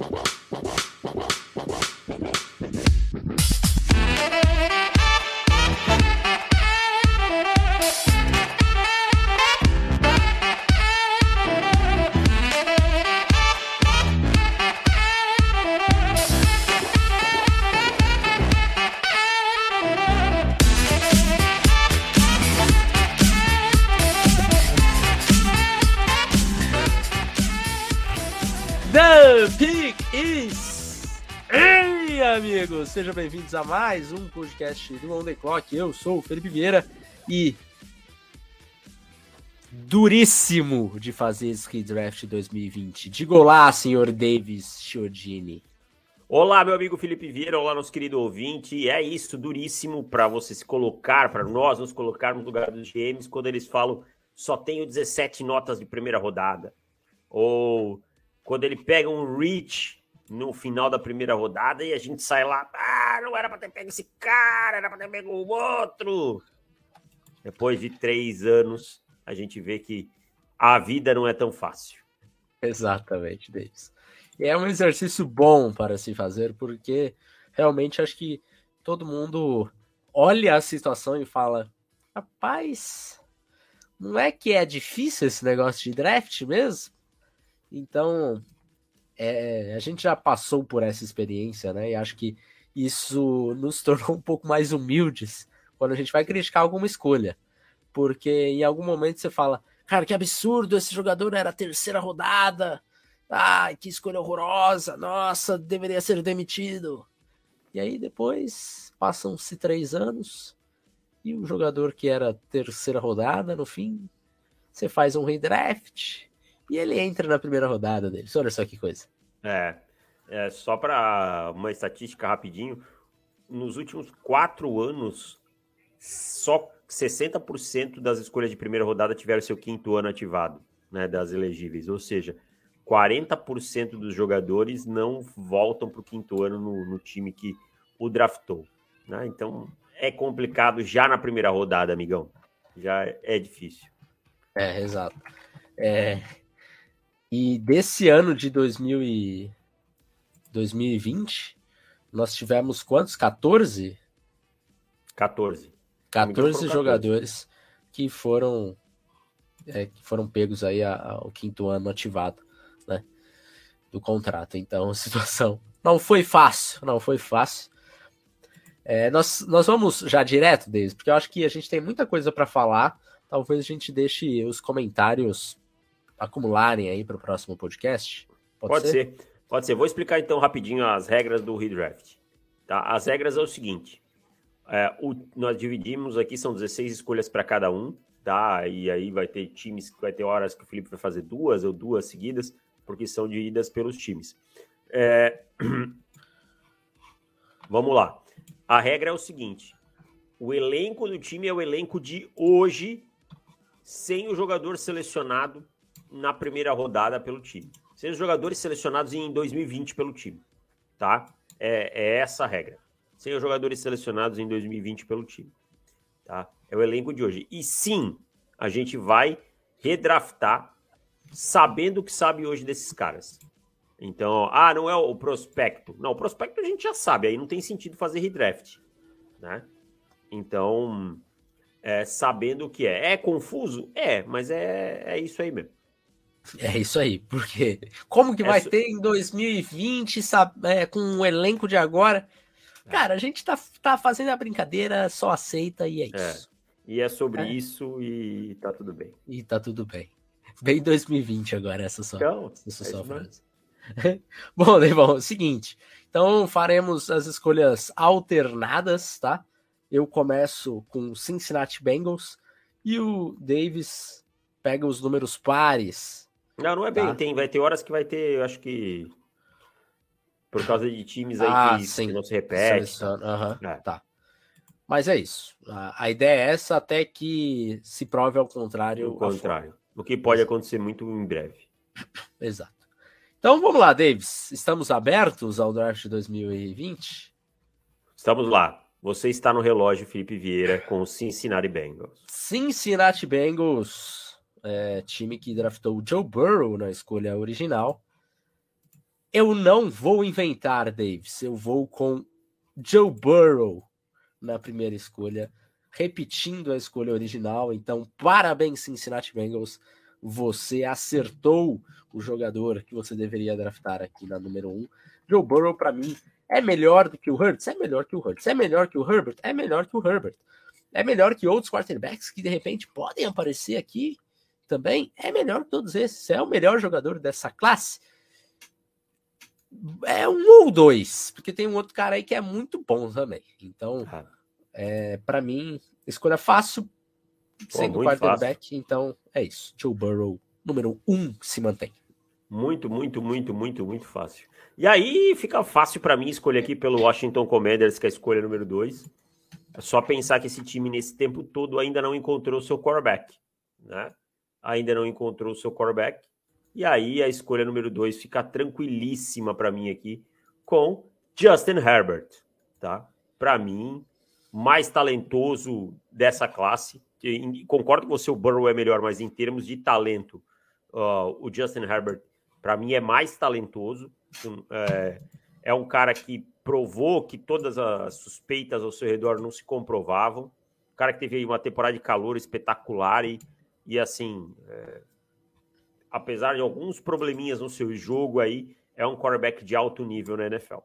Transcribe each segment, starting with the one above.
Wow. Sejam bem-vindos a mais um podcast do On The Clock. Eu sou o Felipe Vieira e duríssimo de fazer esse redraft 2020. Diga olá, senhor Davis Chiodini. Olá, meu amigo Felipe Vieira, olá, nosso querido ouvinte. É isso, duríssimo para você se colocar, para nós nos colocarmos no lugar dos GMs quando eles falam só tenho 17 notas de primeira rodada. Ou quando ele pega um reach no final da primeira rodada e a gente sai lá, ah, não era para ter pego esse cara, era para ter pego o outro. Depois de três anos, a gente vê que a vida não é tão fácil. Exatamente, Davis. E é um exercício bom para se fazer, porque realmente acho que todo mundo olha a situação e fala: rapaz, não é que é difícil esse negócio de draft mesmo? Então, é, a gente já passou por essa experiência, né? E acho que isso nos tornou um pouco mais humildes quando a gente vai criticar alguma escolha. Porque em algum momento você fala, cara, que absurdo, esse jogador era a terceira rodada. Ai, que escolha horrorosa, nossa, deveria ser demitido. E aí depois passam-se três anos e o jogador que era terceira rodada, no fim, você faz um redraft e ele entra na primeira rodada deles. Olha só que coisa. É, é só para uma estatística rapidinho. Nos últimos quatro anos, só 60% das escolhas de primeira rodada tiveram seu quinto ano ativado, né, das elegíveis. Ou seja, 40% dos jogadores não voltam para o quinto ano no, no, time que o draftou. Né? Então é complicado já na primeira rodada, amigão. Já é difícil. É, exato. É, e desse ano de 2000 e 2020, nós tivemos quantos? 14? 14. 14 jogadores que foram é, que foram pegos aí ao quinto ano ativado, né, do contrato. Então, a situação não foi fácil, não foi fácil. É, nós, nós vamos já direto, Deus, porque eu acho que a gente tem muita coisa para falar. Talvez a gente deixe os comentários acumularem aí para o próximo podcast? Pode, Pode ser? ser? Pode ser. Vou explicar então rapidinho as regras do redraft. Tá? As regras é o seguinte: é, o, nós dividimos aqui, são 16 escolhas para cada um, tá? E aí vai ter times, vai ter horas que o Felipe vai fazer duas ou duas seguidas, porque são divididas pelos times. É... Vamos lá. A regra é o seguinte: o elenco do time é o elenco de hoje, sem o jogador selecionado na primeira rodada pelo time. Os jogadores selecionados em 2020 pelo time, tá? É, é essa a regra. Os jogadores selecionados em 2020 pelo time, tá? É o elenco de hoje. E sim, a gente vai redraftar sabendo o que sabe hoje desses caras. Então, ah, não é o prospecto. Não, o prospecto a gente já sabe, aí não tem sentido fazer redraft, né? Então, é, sabendo o que é. É confuso? É, mas é, é isso aí mesmo. É isso aí, porque como que vai Essa... ter em 2020, sabe, é, com o elenco de agora? É. Cara, a gente tá, tá fazendo a brincadeira, só aceita e é, é. isso. E é sobre é. isso e tá tudo bem. E tá tudo bem. Bem 2020 agora, essa só, então, essa só frase. bom, é seguinte. Então faremos as escolhas alternadas, tá? Eu começo com Cincinnati Bengals e o Davis pega os números pares. Não, não é bem. Tá? Tem, vai ter horas que vai ter, eu acho que. Por causa de times aí ah, que, que, não se repete. Uhum, é. Tá. Mas é isso. A, a, ideia é essa até que se prove ao contrário. O contrário. O que pode acontecer muito em breve. Exato. Então vamos lá, Davis. Estamos abertos ao draft 2020? Estamos lá. Você está no relógio, Felipe Vieira, com o Cincinnati Bengals. Cincinnati Bengals é, time que draftou o Joe Burrow na escolha original. Eu não vou inventar, Davis. Eu vou com Joe Burrow na primeira escolha, repetindo a escolha original. Então, parabéns, Cincinnati Bengals. Você acertou o jogador que você deveria draftar aqui na número 1. Um. Joe Burrow, para mim, é melhor do que o Hurts? É melhor que o Hurts. É melhor que o Herbert? É melhor que o Herbert. É melhor que outros quarterbacks que de repente podem aparecer aqui também? É melhor que todos esses. É o melhor jogador dessa classe? É um ou dois, porque tem um outro cara aí que é muito bom também. Então, ah. é, para mim, escolha fácil, sendo quarterback. Fácil. Então, é isso. Joe Burrow, número um, se mantém. Muito, muito, muito, muito, muito fácil. E aí fica fácil para mim escolher aqui pelo Washington Commanders, que é a escolha número 2. É só pensar que esse time, nesse tempo todo, ainda não encontrou seu quarterback. Né? Ainda não encontrou seu quarterback. E aí a escolha número 2 fica tranquilíssima para mim aqui com Justin Herbert. Tá? Para mim, mais talentoso dessa classe. Concordo com você, o Burrow é melhor, mas em termos de talento, uh, o Justin Herbert para mim é mais talentoso. É, é, um cara que provou que todas as suspeitas ao seu redor não se comprovavam. Um cara que teve uma temporada de calor espetacular e, e assim, é, apesar de alguns probleminhas no seu jogo aí, é um quarterback de alto nível na NFL.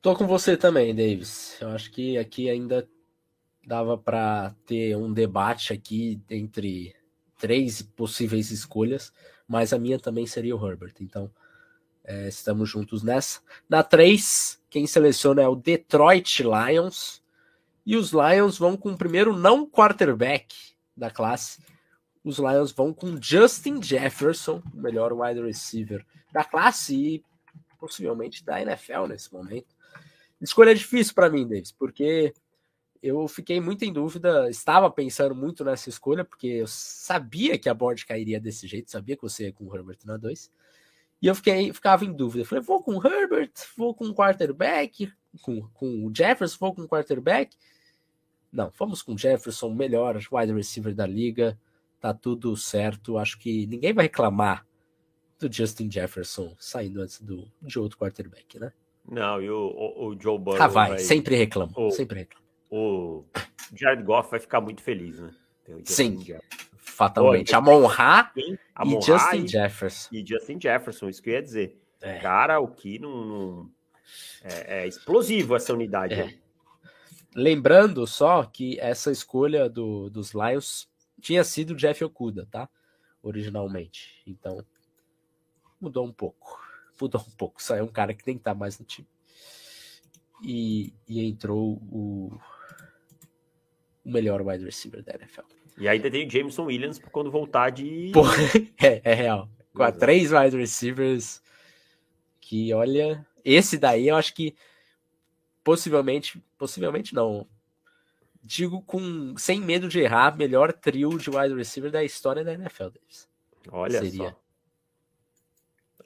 Tô com você também, Davis. Eu acho que aqui ainda dava para ter um debate aqui entre três possíveis escolhas mas a minha também seria o Herbert. Então, é, estamos juntos nessa. Na 3, quem seleciona é o Detroit Lions. E os Lions vão com o primeiro não quarterback da classe. Os Lions vão com Justin Jefferson, o melhor wide receiver da classe e possivelmente da NFL nesse momento. Escolha difícil para mim, Davis, porque eu fiquei muito em dúvida, estava pensando muito nessa escolha, porque eu sabia que a board cairia desse jeito, sabia que você ia com o Herbert na 2. E eu fiquei, ficava em dúvida. Falei, vou com o Herbert, vou com o quarterback, com, com o Jefferson, vou com o quarterback. Não, vamos com o Jefferson, melhor wide receiver da liga. Tá tudo certo. Acho que ninguém vai reclamar do Justin Jefferson saindo antes do, de outro quarterback, né? Não, e o, o, o Joe Burrow. Ah, vai, vai... sempre reclama, o, sempre reclama o Jared Goff vai ficar muito feliz, né? Sim, fatalmente. Amon Ra e Justin e, Jefferson. E Justin Jefferson, isso que eu ia dizer. É. Cara, o que não, não... É, é, explosivo essa unidade. É. Lembrando só que essa escolha do, dos Lions tinha sido Jeff Okuda, tá? Originalmente. Então, mudou um pouco. Mudou um pouco. Saiu um cara que nem tá mais no time. E, e entrou o o melhor wide receiver da NFL. E ainda tem o Jameson Williams quando voltar de. Pô, é, é real. Com a três wide receivers que, olha, esse daí eu acho que possivelmente, possivelmente não. Digo com sem medo de errar, melhor trio de wide receiver da história da NFL, Davis. Olha Seria. só.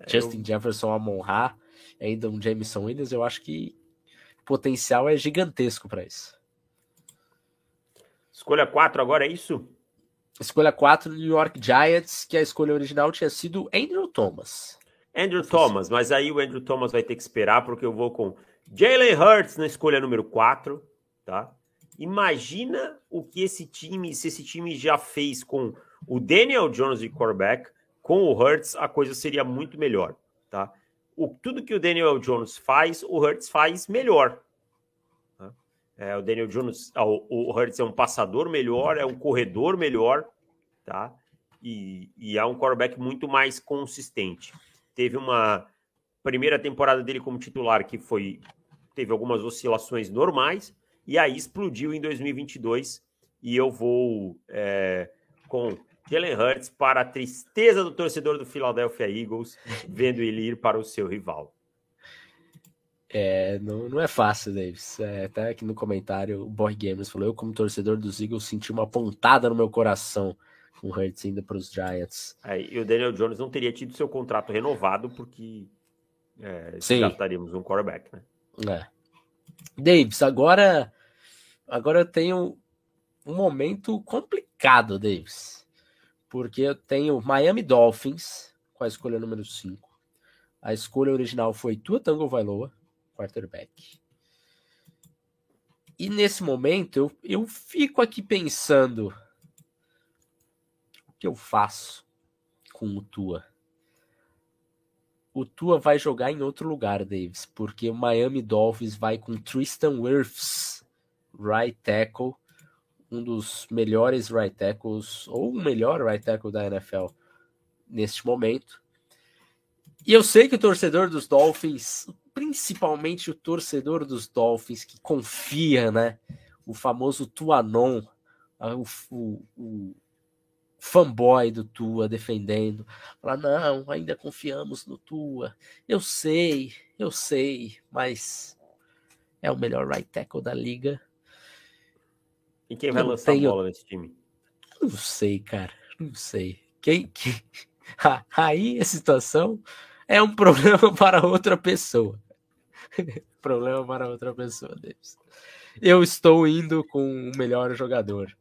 Justin eu... Jefferson, Amon Ra, ainda um Jameson Williams, eu acho que o potencial é gigantesco para isso. Escolha 4 agora, é isso? Escolha 4 New York Giants, que a escolha original tinha sido Andrew Thomas. Andrew Thomas, mas aí o Andrew Thomas vai ter que esperar, porque eu vou com Jalen Hurts na escolha número 4, tá? Imagina o que esse time, se esse time já fez com o Daniel Jones de quarterback, com o Hurts, a coisa seria muito melhor, tá? O, tudo que o Daniel Jones faz, o Hurts faz melhor. É, o Daniel Jones, ah, o, o Hurts é um passador melhor, é um corredor melhor, tá? E, e é um quarterback muito mais consistente. Teve uma primeira temporada dele como titular que foi teve algumas oscilações normais e aí explodiu em 2022 e eu vou é, com Jalen Hurts para a tristeza do torcedor do Philadelphia Eagles vendo ele ir para o seu rival. É, não, não é fácil, Davis. É, até aqui no comentário, o Boy Gamers falou: Eu, como torcedor dos Eagles, senti uma pontada no meu coração com o Hurts ainda para os Giants. É, e o Daniel Jones não teria tido seu contrato renovado porque é, gastaríamos um quarterback, né? É. Davis, agora, agora eu tenho um momento complicado, Davis. Porque eu tenho Miami Dolphins com a escolha número 5. A escolha original foi Tua Tango Vailoa, quarterback. E nesse momento eu, eu fico aqui pensando o que eu faço com o Tua. O Tua vai jogar em outro lugar, Davis, porque o Miami Dolphins vai com Tristan Wirfs, right tackle, um dos melhores right tackles, ou o melhor right tackle da NFL neste momento. E eu sei que o torcedor dos Dolphins, principalmente o torcedor dos Dolphins que confia, né? O famoso Tuanon, o, o, o fanboy do Tua defendendo. Fala, não, ainda confiamos no Tua. Eu sei, eu sei, mas é o melhor right tackle da liga. E quem vai não lançar tenho... a bola nesse time? Não sei, cara. Não sei. Quem, quem... Aí a situação é um problema para outra pessoa. problema para outra pessoa, Davis. Eu estou indo com o melhor jogador.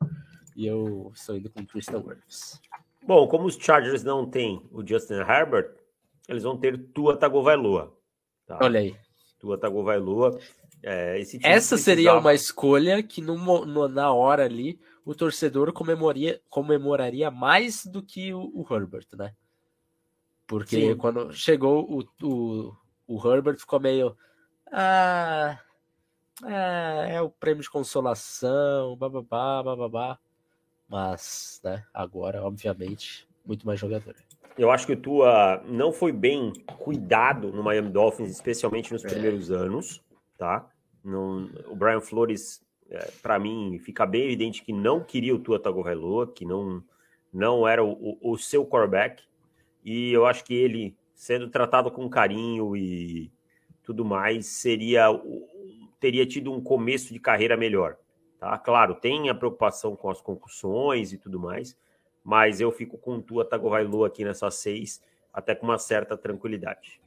E eu estou indo com o Tristan Wirfs. Bom, como os Chargers não têm o Justin Herbert, eles vão ter Tua Tagovailoa. Tá? Olha aí. Tua Tagovailoa. É, essa precisava... seria uma escolha que no, no, na hora ali o torcedor comemoraria, comemoraria mais do que o, o Herbert, né? Porque Sim. quando chegou o, o, o Herbert ficou meio. Ah, é, é o prêmio de consolação, bababá, bababá. Mas, né, agora, obviamente, muito mais jogador. Eu acho que o Tua não foi bem cuidado no Miami Dolphins, especialmente nos é. primeiros anos, tá? No, o Brian Flores, é, para mim, fica bem evidente que não queria o Tua Tagovailoa, que não, não era o, o, o seu quarterback. E eu acho que ele, sendo tratado com carinho e tudo mais, seria teria tido um começo de carreira melhor. Tá? Claro, tem a preocupação com as concussões e tudo mais, mas eu fico com Tua Tagovailoa aqui nessa seis, até com uma certa tranquilidade.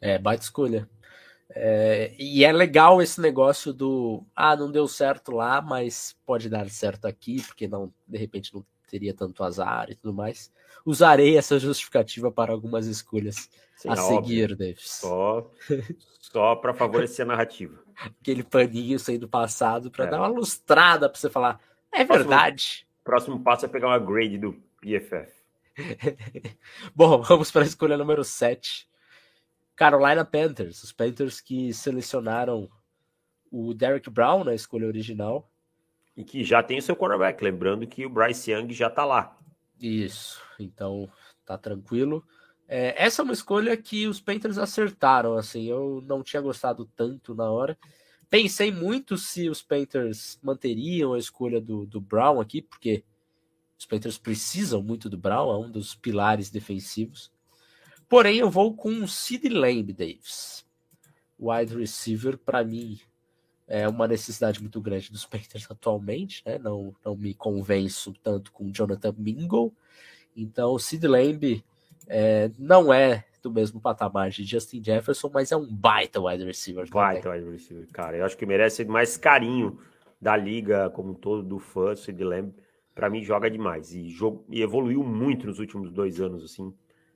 É, baita escolha. É, e é legal esse negócio do ah, não deu certo lá, mas pode dar certo aqui, porque não, de repente não teria tanto azar e tudo mais usarei essa justificativa para algumas escolhas Sim, a seguir, Davis. Só, só para favorecer a narrativa. Aquele paninho saindo passado para é. dar uma lustrada para você falar, é próximo, verdade. Próximo passo é pegar uma grade do PFF. Bom, vamos para a escolha número 7. Carolina Panthers, os Panthers que selecionaram o Derek Brown na escolha original. E que já tem o seu quarterback, lembrando que o Bryce Young já está lá. Isso, então tá tranquilo. É, essa é uma escolha que os Panthers acertaram, assim, eu não tinha gostado tanto na hora. Pensei muito se os Panthers manteriam a escolha do, do Brown aqui, porque os Panthers precisam muito do Brown, é um dos pilares defensivos. Porém, eu vou com o Sid Lamb, Davis. Wide receiver, para mim, é uma necessidade muito grande dos Panthers atualmente, né? Não, não me convenço tanto com Jonathan Mingo. Então, o Sid Lamb é, não é do mesmo patamar de Justin Jefferson, mas é um baita wide receiver. Baita wide receiver, cara. Eu acho que merece mais carinho da liga como um todo, do fã, Sid Lamb. Para mim, joga demais. E, e evoluiu muito nos últimos dois anos, assim,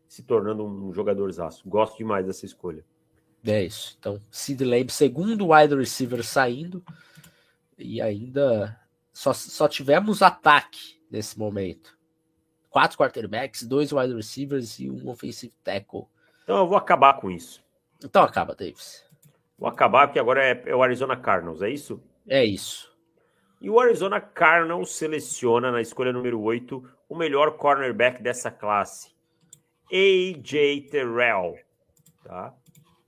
se tornando um jogadorzaço. Gosto demais dessa escolha. É isso. Então, Sid Lamb, segundo wide receiver saindo. E ainda só, só tivemos ataque nesse momento. Quatro quarterbacks, dois wide receivers e um offensive tackle. Então eu vou acabar com isso. Então acaba, Davis. Vou acabar porque agora é, é o Arizona Cardinals, é isso? É isso. E o Arizona Cardinals seleciona na escolha número 8 o melhor cornerback dessa classe. AJ Terrell. Tá?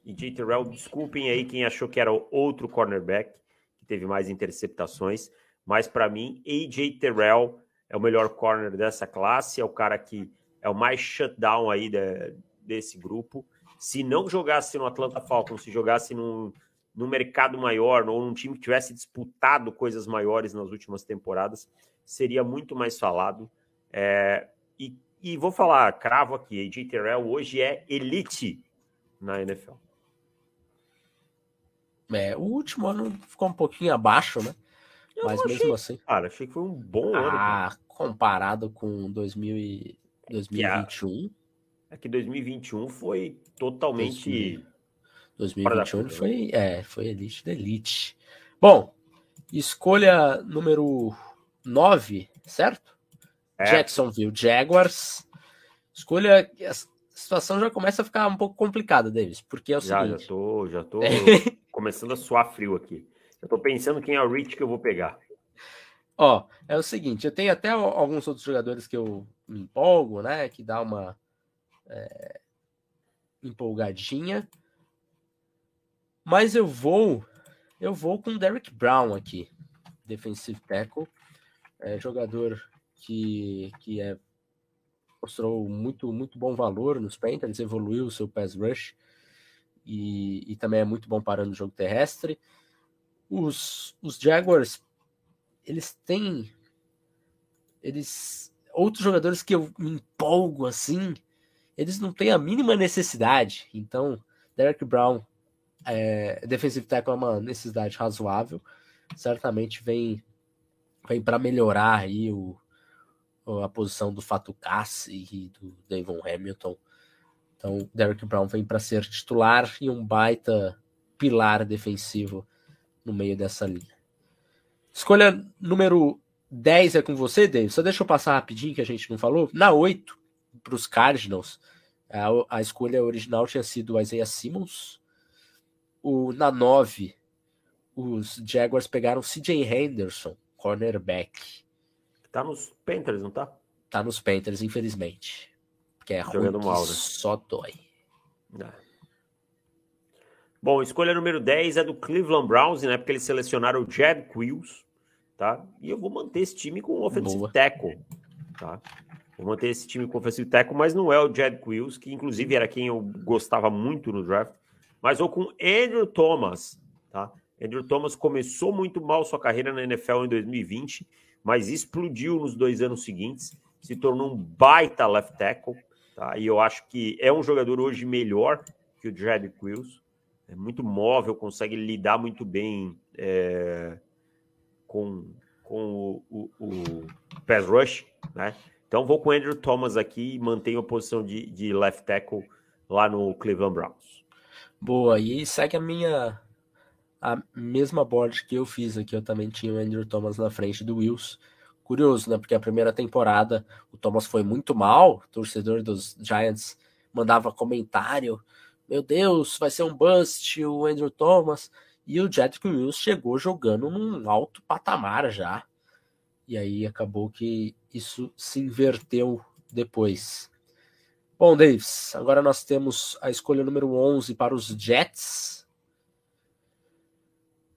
e J. Terrell, desculpem aí quem achou que era outro cornerback, que teve mais interceptações, mas para mim, AJ Terrell é o melhor corner dessa classe, é o cara que é o mais shutdown aí de, desse grupo. Se não jogasse no Atlanta Falcons, se jogasse num, num mercado maior, ou num time que tivesse disputado coisas maiores nas últimas temporadas, seria muito mais falado. É, e, e vou falar, cravo aqui, AJ Terrell hoje é elite na NFL. É, o último ano ficou um pouquinho abaixo, né? Eu Mas mesmo assim. Cara, achei que foi um bom ah, ano. Ah, comparado com 2000 e 2021. É que 2021 foi totalmente. 2021 ele foi, é, foi elite da elite. Bom, escolha número 9, certo? É. Jacksonville Jaguars. Escolha. A situação já começa a ficar um pouco complicada, Davis, porque é o já, seguinte. Já tô, já tô começando a suar frio aqui. Eu tô pensando quem é o Rich que eu vou pegar. Ó, é o seguinte, eu tenho até alguns outros jogadores que eu me empolgo, né? Que dá uma é, empolgadinha. Mas eu vou, eu vou com Derek Brown aqui, defensive tackle, é, jogador que, que é, mostrou muito, muito bom valor nos Panthers, evoluiu o seu pass rush e, e também é muito bom parando o jogo terrestre. Os, os Jaguars, eles têm eles outros jogadores que eu me empolgo assim, eles não têm a mínima necessidade. Então, Derek Brown é, defensive tackle é uma necessidade razoável. Certamente vem, vem para melhorar aí o, a posição do Fatu Cassi e do Davon Hamilton. Então, Derek Brown vem para ser titular e um baita pilar defensivo no meio dessa linha. Escolha número 10 é com você, Dave. Só deixa eu passar rapidinho que a gente não falou. Na 8, para os Cardinals, a, a, escolha original tinha sido Isaiah Simmons. O, na 9, os Jaguars pegaram CJ Henderson, cornerback. Tá nos Panthers, não tá? Tá nos Panthers, infelizmente. Que é Jogando ruim, mal, né? só dói. É. Bom, escolha número 10 é do Cleveland Browns, né? Porque eles selecionaram o Jed Quills, tá? E eu vou manter esse time com o offensive Boa. tackle, tá? Vou manter esse time com o offensive tackle, mas não é o Jed Quills, que inclusive era quem eu gostava muito no draft mas ou com Andrew Thomas, tá? Andrew Thomas começou muito mal sua carreira na NFL em 2020, mas explodiu nos dois anos seguintes, se tornou um baita left tackle, tá? E eu acho que é um jogador hoje melhor que o Jed Quills, é muito móvel, consegue lidar muito bem é, com, com o, o, o, pass rush, né? Então vou com o Andrew Thomas aqui e mantenho a posição de, de left tackle lá no Cleveland Browns. Boa, e segue a minha a mesma board que eu fiz aqui. Eu também tinha o Andrew Thomas na frente do Wills. Curioso, né? Porque a primeira temporada o Thomas foi muito mal. Torcedor dos Giants mandava comentário: Meu Deus, vai ser um bust o Andrew Thomas. E o Jedrick Wills chegou jogando num alto patamar já. E aí acabou que isso se inverteu depois. Bom, Davis, agora nós temos a escolha número 11 para os Jets.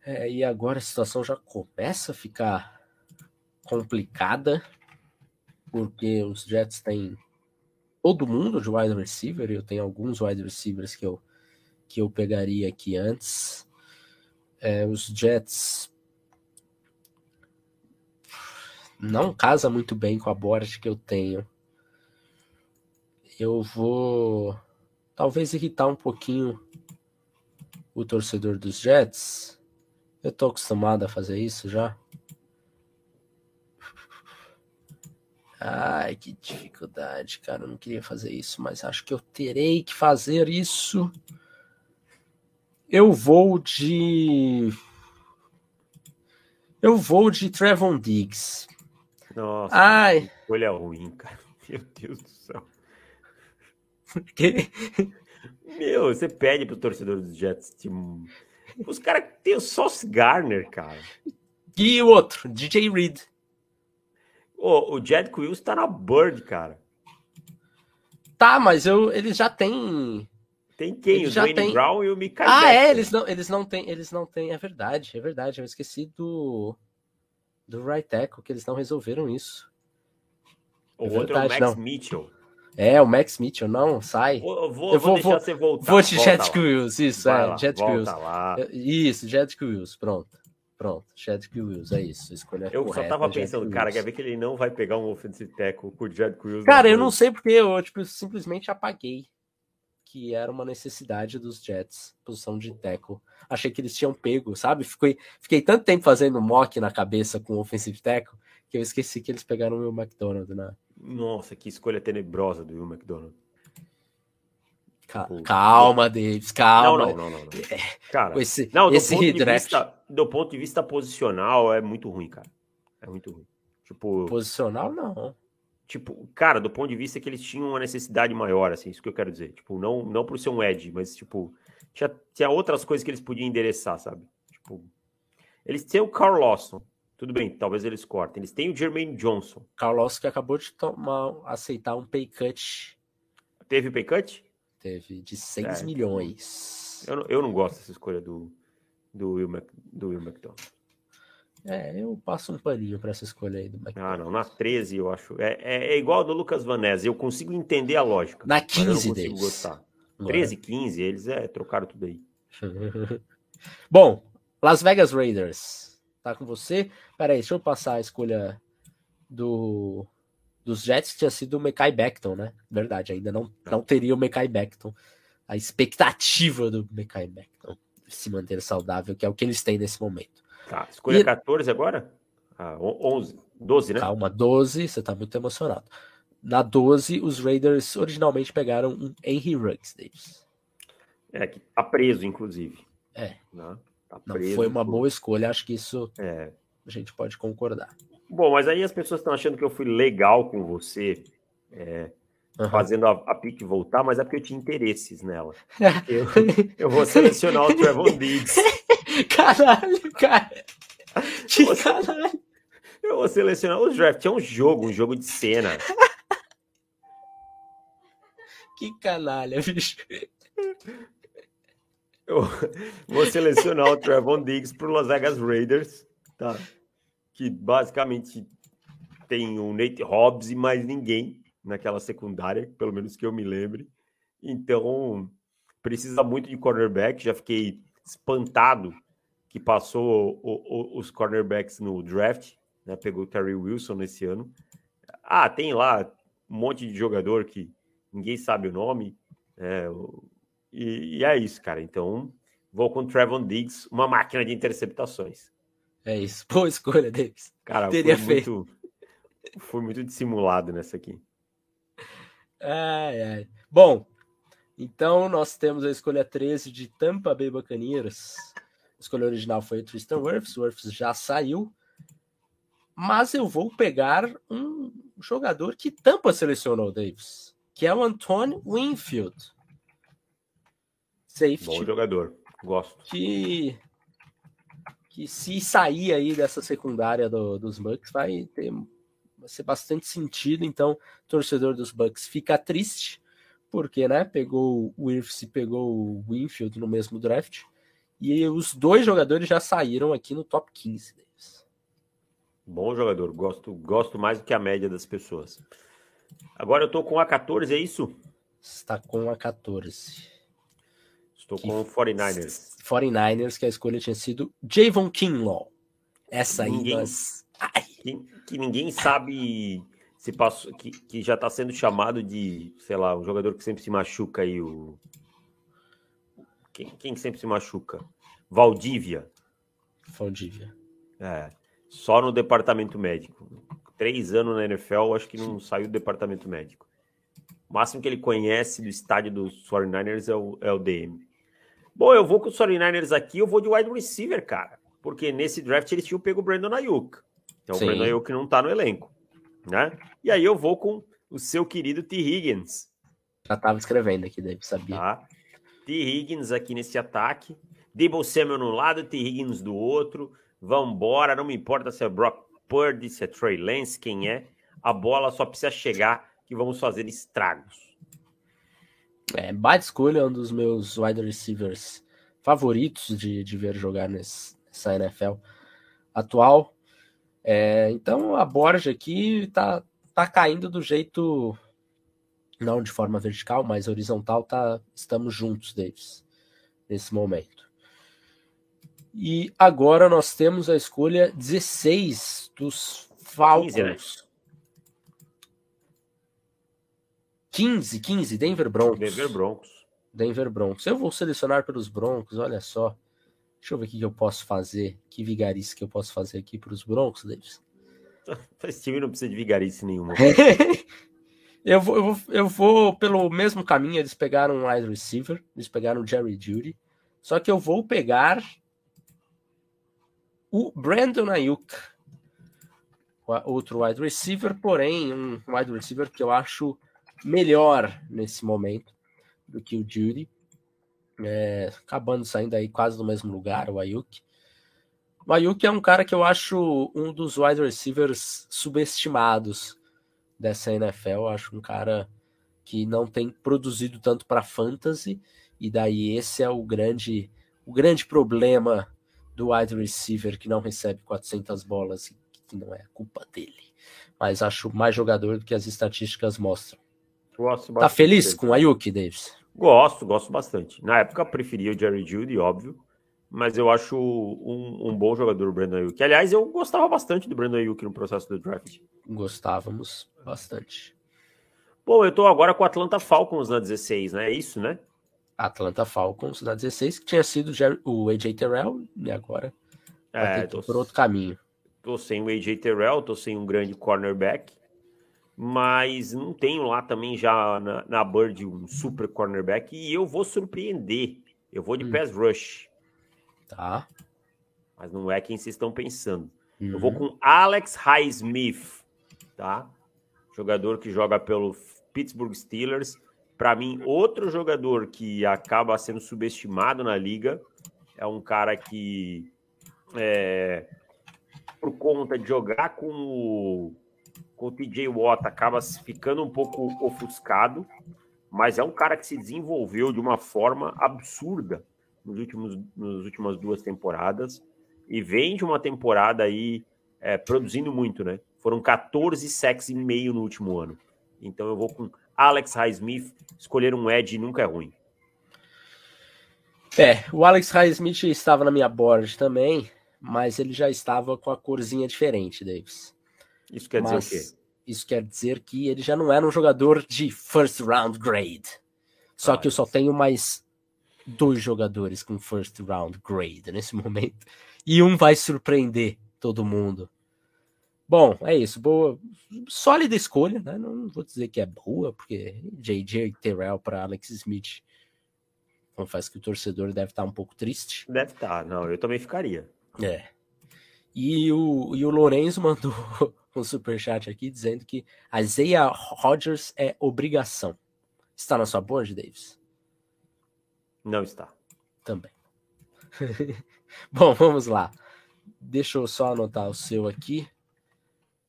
É, e agora a situação já começa a ficar complicada, porque os Jets têm todo mundo de wide receiver, eu tenho alguns wide receivers que eu, que eu pegaria aqui antes. É, os Jets não casa muito bem com a board que eu tenho eu vou talvez irritar um pouquinho o torcedor dos Jets. Eu tô acostumado a fazer isso já. Ai, que dificuldade, cara. Eu não queria fazer isso, mas acho que eu terei que fazer isso. Eu vou de. Eu vou de Trevon Diggs. Nossa, Ai. escolha ruim, cara. Meu Deus do céu. Meu, você pede pro torcedor dos Jets. Tipo, os caras têm o Sauce Garner, cara. E o outro, DJ Reed. Oh, o Jed Quills tá na Bird, cara. Tá, mas eu, eles já têm. Tem quem? Eles o Dwayne tem... Brown e o Mika Ah, é, eles não, eles não têm, eles não têm, é verdade, é verdade, eu esqueci do do right tackle que eles não resolveram isso. O é outro verdade, é o Max não. Mitchell. É, o Max Mitchell, não, sai. Vou, vou, eu vou, vou deixar vou, você voltar. Vou de Jet Wills, isso, Vai é, lá, Jet Wills. Isso, Jet Wills, pronto. Pronto, Jet Wills, é isso. Escolha eu correta, só tava pensando, cara, quer ver que ele não vai pegar um offensive tackle por Jet Wills? Cara, eu não sei porque eu tipo, simplesmente apaguei que era uma necessidade dos Jets, posição de tackle. Achei que eles tinham pego, sabe? Fiquei, fiquei tanto tempo fazendo mock na cabeça com o offensive tackle que eu esqueci que eles pegaram o meu McDonald na, nossa, que escolha tenebrosa do Will McDonald. Calma, Davis, calma. Não, não, não, não. É, cara, esse, não, do, esse ponto de vista, do ponto de vista posicional, é muito ruim, cara. É muito ruim. Tipo, posicional, não. Tipo, cara, do ponto de vista que eles tinham uma necessidade maior, assim, isso que eu quero dizer. Tipo, não, não por ser um Edge, mas, tipo, tinha, tinha outras coisas que eles podiam endereçar, sabe? Tipo, eles têm o Carl Lawson. Tudo bem, talvez eles cortem. Eles têm o Jermaine Johnson. Carl Lawson que acabou de tomar, aceitar um pay cut. Teve pay cut? Teve, de 6 é, milhões. Eu não, eu não gosto dessa escolha do, do, Will, Mac, do Will McDonald. É, eu passo um paninho para essa escolha aí do McDonald. Ah, não, na 13 eu acho. É, é, é igual do Lucas Vanessa, eu consigo entender a lógica. Na 15 deles. Gostar. 13, 15, eles é, trocaram tudo aí. Bom, Las Vegas Raiders. Tá com você? Pera aí, deixa eu passar a escolha do dos Jets tinha sido o Mekai Beckton, né? Verdade, ainda não, não teria o Mekai Beckton. A expectativa do Mekai Beckton se manter saudável, que é o que eles têm nesse momento. Tá, escolha e... 14 agora? Ah, 11, 12, né? Calma, 12, você tá muito emocionado. Na 12, os Raiders originalmente pegaram um Henry Ruggs, Davis. É, que tá preso, inclusive. É. Não, né? tá preso, não foi uma boa escolha, acho que isso é. a gente pode concordar. Bom, mas aí as pessoas estão achando que eu fui legal com você, é, uhum. fazendo a, a pique voltar, mas é porque eu tinha interesses nela. Eu, eu vou selecionar o Trevor Diggs. Caralho, cara. Que eu caralho. Eu vou selecionar o draft. É um jogo, um jogo de cena. Que canalha, bicho. Eu vou selecionar o Trevor Diggs para o Las Vegas Raiders, tá? Que basicamente tem o Nate Hobbs e mais ninguém naquela secundária, pelo menos que eu me lembre. Então, precisa muito de cornerback. Já fiquei espantado que passou o, o, os cornerbacks no draft, né? Pegou o Terry Wilson nesse ano. Ah, tem lá um monte de jogador que ninguém sabe o nome. É, e, e, é isso, cara. Então, vou com o Trevon Diggs, uma máquina de interceptações. É isso. Boa escolha, Davis. Cara, Teria foi feito. muito, foi muito dissimulado nessa aqui. Ai, ai. Bom, então nós temos a escolha 13 de Tampa Bay Buccaneers. A escolha original foi o Tristan Wirfs. O Wirfs já saiu. Mas eu vou pegar um jogador que Tampa selecionou, Davis, que é o Antônio Winfield. Safety. Bom jogador. Gosto. Que que se sair aí dessa secundária do, dos Bucks vai ter vai ser bastante sentido. Então, torcedor dos Bucks fica triste porque, né, pegou o Wirfs e pegou o Winfield no mesmo draft. E os dois jogadores já saíram aqui no top 15 deles. Bom jogador, gosto, gosto mais do que a média das pessoas. Agora eu tô com a 14, é isso? Está com a 14. Estou com o 49ers. 49ers, que a escolha tinha sido Javon Kinlaw. Essa aí ninguém, nós... que, que, ninguém sabe se passou, que, que já está sendo chamado de, sei lá, um jogador que sempre se machuca aí, o... Quem, quem sempre se machuca? Valdívia. Valdívia. É, só no departamento médico. Três anos na NFL, acho que não saiu do departamento médico. O máximo que ele conhece do estádio dos 49ers é o, é o DM. Bom, eu vou com os 49ers aqui, eu vou de wide receiver, cara. Porque nesse draft eles tinham pego o Brandon Ayuk. Então Sim. o Brandon Ayuk não tá no elenco, né? E aí eu vou com o seu querido T. Higgins. Já tava escrevendo aqui, Dave, sabia. Tá? T. Higgins aqui nesse ataque. Debo Samuel no lado, T. Higgins do outro. Vambora, não me importa se é Brock Purdy, se é Trey Lance, quem é. A bola só precisa chegar que vamos fazer estragos. É, Bad escolha, um dos meus wide receivers favoritos de, de ver jogar nesse, nessa NFL atual. É, então a Borja aqui tá, tá caindo do jeito, não de forma vertical, mas horizontal, tá, estamos juntos, Davis, nesse momento. E agora nós temos a escolha 16 dos Falcons. 15, né? 15, 15, Denver Broncos. Denver Broncos. Denver Broncos. Eu vou selecionar pelos Broncos, olha só. Deixa eu ver o que eu posso fazer. Que vigarice que eu posso fazer aqui para os Broncos, Davis. Esse time não precisa de vigarice nenhuma. Eu vou, eu, vou, eu vou pelo mesmo caminho. Eles pegaram um wide receiver, eles pegaram o Jerry Judy. Só que eu vou pegar o Brandon Ayuk, outro wide receiver, porém um wide receiver que eu acho melhor nesse momento do que o Judy. É, acabando saindo aí quase no mesmo lugar, o Ayuk. O Ayuk é um cara que eu acho um dos wide receivers subestimados dessa NFL. Eu acho um cara que não tem produzido tanto para fantasy e daí esse é o grande o grande problema do wide receiver que não recebe 400 bolas, que não é culpa dele. Mas acho mais jogador do que as estatísticas mostram. Gosto tá feliz com o Ayuk, Davis? Gosto, gosto bastante. Na época preferia o Jerry Judy, óbvio, mas eu acho um, um bom jogador o Brandon Ayuk. Aliás, eu gostava bastante do Brandon Ayuk no processo do draft. Gostávamos bastante. Bom, eu tô agora com o Atlanta Falcons na 16, né? É isso, né? Atlanta Falcons na 16, que tinha sido o AJ Terrell, e agora é, tô, por outro caminho. Tô sem o AJ Terrell, tô sem um grande cornerback mas não tenho lá também já na, na Bird um super cornerback e eu vou surpreender. Eu vou de hum. pass rush. Tá. Mas não é quem vocês estão pensando. Uhum. Eu vou uhum. com Alex Highsmith, tá? Jogador que joga pelo Pittsburgh Steelers. Para mim, outro jogador que acaba sendo subestimado na liga é um cara que, é, por conta de jogar com o com o TJ Watt acaba ficando um pouco ofuscado, mas é um cara que se desenvolveu de uma forma absurda nos últimos, nas últimas duas temporadas e vem de uma temporada aí é, produzindo muito, né? Foram 14 sacks e meio no último ano. Então eu vou com Alex Highsmith, escolher um Ed nunca é ruim. É, o Alex Highsmith estava na minha board também, mas ele já estava com a corzinha diferente, Davis. Isso quer Mas dizer o quê? Isso quer dizer que ele já não era um jogador de first round grade. Só ah, que eu só tenho mais dois jogadores com first round grade nesse momento. E um vai surpreender todo mundo. Bom, é isso. Boa, sólida escolha, né? Não vou dizer que é boa, porque JJ Terrell para Alex Smith confesso que o torcedor deve estar um pouco triste. Deve estar, não, eu também ficaria. É. E o, e o Lourenço mandou um superchat aqui dizendo que a Isaiah Rodgers é obrigação. Está na sua board, Davis? Não está. Também. Bom, vamos lá. Deixa eu só anotar o seu aqui.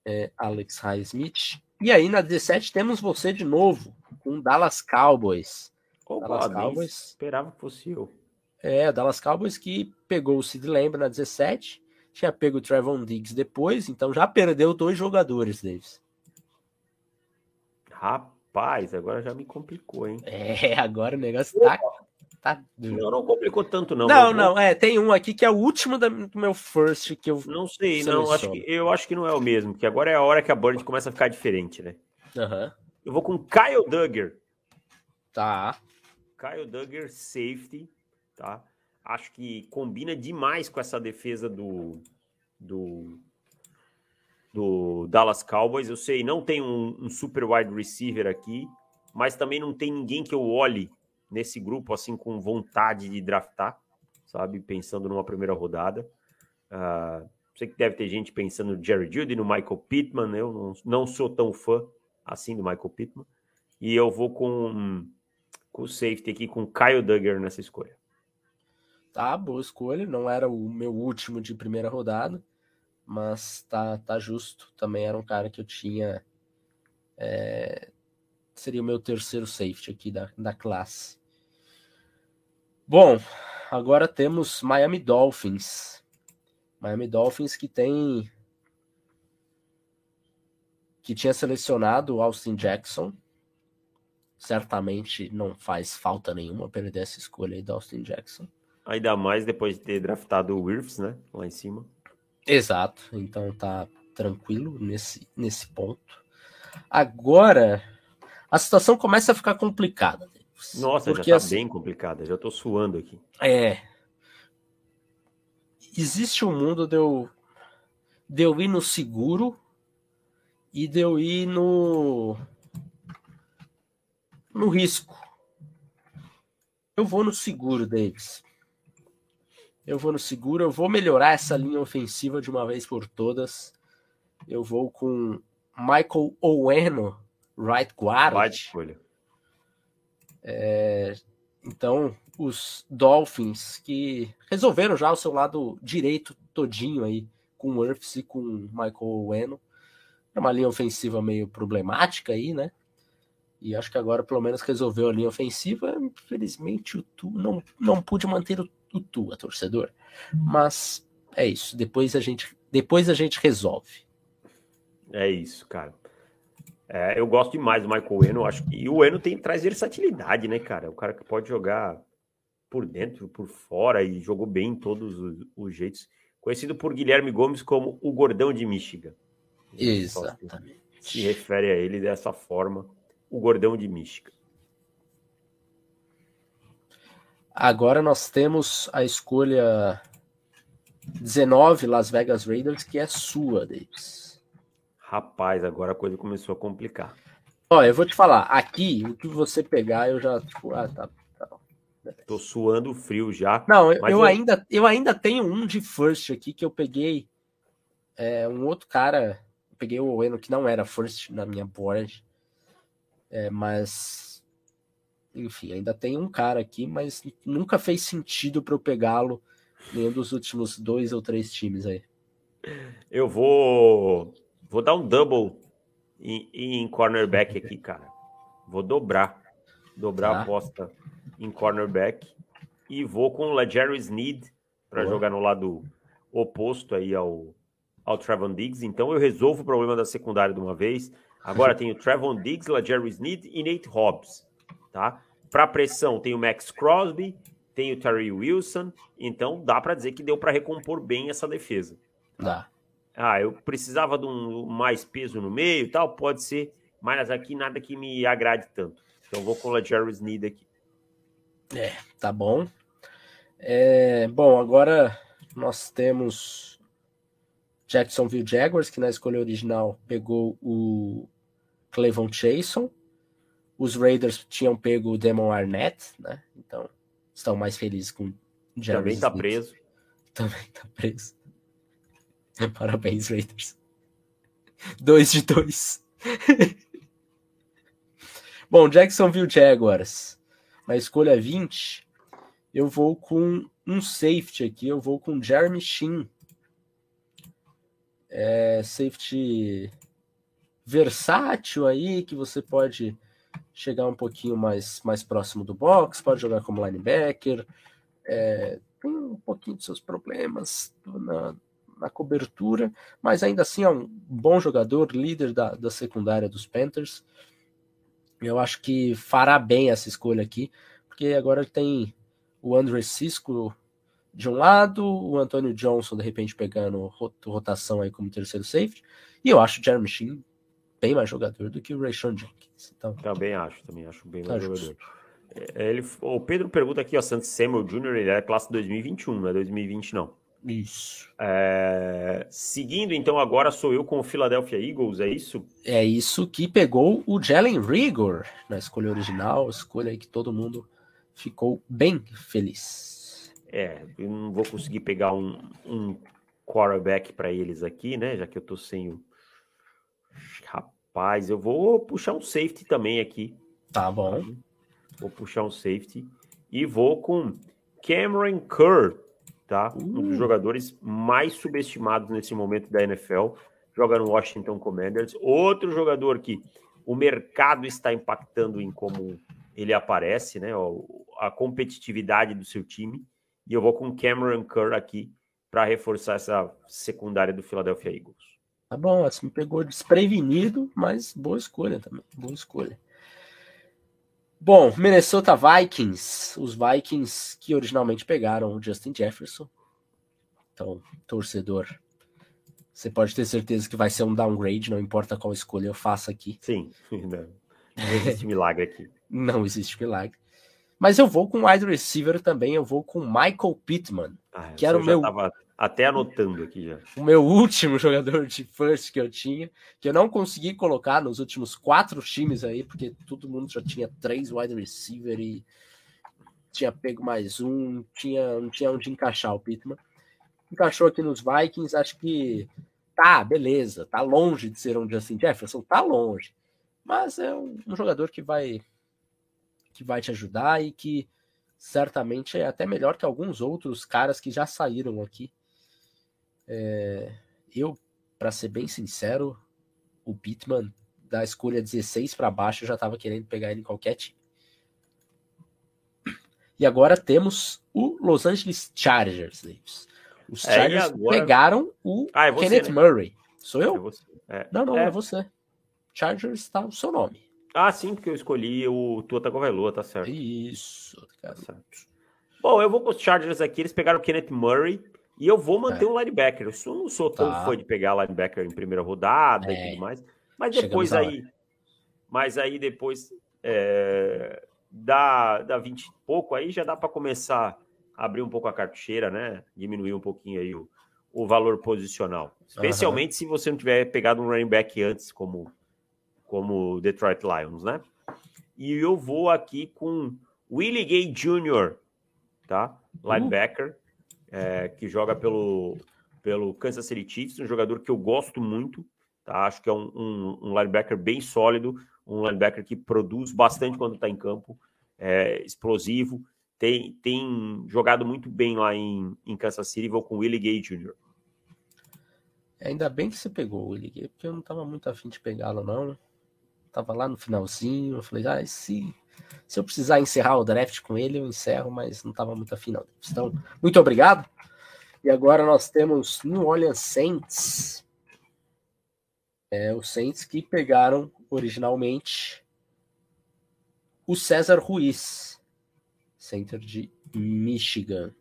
É Alex Highsmith. E aí, na 17, temos você de novo, com Dallas Cowboys. Opa, Dallas Cowboys. Esperava que fosse eu. É, Dallas Cowboys que pegou o Sid Lamb na 17 tinha pego o Trevon Diggs depois, então já perdeu dois jogadores, Davis. Rapaz, agora já me complicou, hein? É, agora o negócio tá. tá não, não complicou tanto, não. Não, não, é, tem um aqui que é o último do meu first que eu. Não sei, não, acho que, eu acho que não é o mesmo, que agora é a hora que a Bird começa a ficar diferente, né? Uhum. Eu vou com Kyle Duggar. Tá. Kyle Duggar, safety, tá? Acho que combina demais com essa defesa do, do, do Dallas Cowboys. Eu sei, não tem um, um, super wide receiver aqui, mas também não tem ninguém que eu olhe nesse grupo assim com vontade de draftar, sabe? Pensando numa primeira rodada. Uh, sei que deve ter gente pensando no Jerry Judy, no Michael Pittman. Eu não, não sou tão fã assim do Michael Pittman. E eu vou com, com o safety aqui, com Kyle Duggar nessa escolha. Tá, boa escolha. Não era o meu último de primeira rodada, mas tá, tá justo. Também era um cara que eu tinha. É, seria o meu terceiro safety aqui da, da classe. Bom, agora temos Miami Dolphins. Miami Dolphins que tem. que tinha selecionado Austin Jackson. Certamente não faz falta nenhuma perder essa escolha aí do Austin Jackson. Ainda mais depois de ter draftado o Wirfs, né? Lá em cima. Exato. Então tá tranquilo nesse, nesse ponto. Agora, a situação começa a ficar complicada. Nossa, porque, já tá assim, bem complicada. Já tô suando aqui. É. Existe um mundo de eu, de eu ir no seguro e de eu ir no no risco. Eu vou no seguro, Davis. Eu vou no seguro, eu vou melhorar essa linha ofensiva de uma vez por todas. Eu vou com Michael Oweno, right guard. Vai escolha. É, então, os Dolphins que resolveram já o seu lado direito todinho aí com o Earths e com o Michael Oweno. É uma linha ofensiva meio problemática aí, né? E acho que agora pelo menos resolveu a linha ofensiva. Infelizmente o Tu não, não pude manter o, o Tu, a torcedor. Mas é isso. Depois a gente, depois a gente resolve. É isso, cara. É, eu gosto demais do Michael Eno, acho que e o Eno tem traz versatilidade, né, cara? O cara que pode jogar por dentro, por fora e jogou bem em todos os, os jeitos. Conhecido por Guilherme Gomes como o Gordão de Michigan. Exatamente. Se refere a ele dessa forma, o Gordão de Michigan. Agora nós temos a escolha 19 Las Vegas Raiders, que é sua, Davis. Rapaz, agora a coisa começou a complicar. Ó, eu vou te falar, aqui, o que você pegar, eu já, tipo, ah, tá, tá. Tô suando frio já. Não, eu, eu, ainda, eu ainda tenho um de first aqui que eu peguei é, um outro cara, peguei o Eno que não era first na minha board, é, mas enfim, ainda tem um cara aqui, mas nunca fez sentido para eu pegá-lo nenhum dos últimos dois ou três times aí. Eu vou vou dar um double em, em cornerback aqui, cara. Vou dobrar, dobrar tá. a aposta em cornerback e vou com o Legere Sneed para jogar no lado oposto aí ao ao Trevon Diggs. Então eu resolvo o problema da secundária de uma vez. Agora tenho Trevon Diggs, LaJerry Sneed e Nate Hobbs, tá? Para pressão tem o Max Crosby, tem o Terry Wilson, então dá para dizer que deu para recompor bem essa defesa. Dá. Ah, eu precisava de um mais peso no meio e tal, pode ser, mas aqui nada que me agrade tanto. Então vou com o LaJerry Sneed aqui. É, tá bom. É, bom, agora nós temos Jacksonville Jaguars, que na escolha original pegou o Clevon Chason. Os Raiders tinham pego o Demon Arnett, né? Então estão mais felizes com o Também está preso. Também está preso. Parabéns, Raiders. Dois de dois. Bom, Jacksonville Jaguars. Na escolha 20, eu vou com um safety aqui. Eu vou com Jeremy Sheen. É, safety versátil aí, que você pode chegar um pouquinho mais, mais próximo do box, pode jogar como linebacker, é, tem um pouquinho de seus problemas na, na cobertura, mas ainda assim é um bom jogador, líder da, da secundária dos Panthers. Eu acho que fará bem essa escolha aqui, porque agora tem o André Cisco de um lado, o Antônio Johnson de repente pegando rotação aí como terceiro safety, e eu acho o Jeremy Sheen bem mais jogador do que o Rayshon Jenkins. Então, também acho, também acho bem mais tá jogador. É, ele, o Pedro pergunta aqui, ó, Santos Samuel Jr., ele é classe 2021, não é 2020 não. Isso. É, seguindo, então, agora sou eu com o Philadelphia Eagles, é isso? É isso que pegou o Jalen Rigor na escolha original, escolha aí que todo mundo ficou bem feliz. É, eu não vou conseguir pegar um, um quarterback para eles aqui, né? Já que eu tô sem o, Rapaz, eu vou puxar um safety também aqui. Tá bom. Vou puxar um safety. E vou com Cameron Kerr, tá? Um dos uh. jogadores mais subestimados nesse momento da NFL. Joga no Washington Commanders. Outro jogador que o mercado está impactando em como ele aparece, né? A competitividade do seu time. E eu vou com Cameron Kerr aqui para reforçar essa secundária do Philadelphia Eagles. Tá bom, assim, me pegou desprevenido, mas boa escolha também. Boa escolha. Bom, Minnesota Vikings. Os Vikings que originalmente pegaram o Justin Jefferson. Então, torcedor, você pode ter certeza que vai ser um downgrade, não importa qual escolha eu faça aqui. Sim, não, não existe milagre aqui. não existe milagre. Mas eu vou com wide receiver também, eu vou com Michael Pittman, ah, que era o meu. Tava até anotando aqui já. O meu último jogador de first que eu tinha, que eu não consegui colocar nos últimos quatro times aí, porque todo mundo já tinha três wide receiver e tinha pego mais um, tinha, não tinha onde encaixar o Pittman. Encaixou aqui nos Vikings, acho que tá, beleza, tá longe de ser um Justin Jefferson, tá longe. Mas é um, um jogador que vai que vai te ajudar e que certamente é até melhor que alguns outros caras que já saíram aqui. É, eu, para ser bem sincero, o Pittman da escolha 16 para baixo eu já estava querendo pegar ele em qualquer time. E agora temos o Los Angeles Chargers, Davis. Os é, Chargers é, agora... pegaram o ah, é você, Kenneth né? Murray. Sou eu? É não, não, é. você. Chargers está o seu nome. Ah, sim, porque eu escolhi o Tua Tagovailoa, tá certo. Isso, tá certo. Bom, eu vou com os Chargers aqui, eles pegaram o Kenneth Murray e eu vou manter é. um linebacker. Eu não sou tão tá. fã de pegar linebacker em primeira rodada é. e tudo mais, mas depois aí, mas aí depois é, dá, dá 20 e pouco, aí já dá para começar a abrir um pouco a cartucheira, né? Diminuir um pouquinho aí o, o valor posicional. Especialmente uhum. se você não tiver pegado um running back antes, como como Detroit Lions, né? E eu vou aqui com Willie Gay Jr., tá? Linebacker, é, que joga pelo, pelo Kansas City Chiefs, um jogador que eu gosto muito, tá? Acho que é um, um, um linebacker bem sólido, um linebacker que produz bastante quando está em campo, é, explosivo, tem, tem jogado muito bem lá em, em Kansas City, vou com Willie Gay Jr. Ainda bem que você pegou o Willie Gay, porque eu não estava muito afim de pegá-lo, não. Tava lá no finalzinho, eu falei, ah, se, se eu precisar encerrar o draft com ele, eu encerro, mas não tava muito afim, não. Então, muito obrigado. E agora nós temos New Orleans Saints. É, os Saints que pegaram originalmente o César Ruiz, center de Michigan.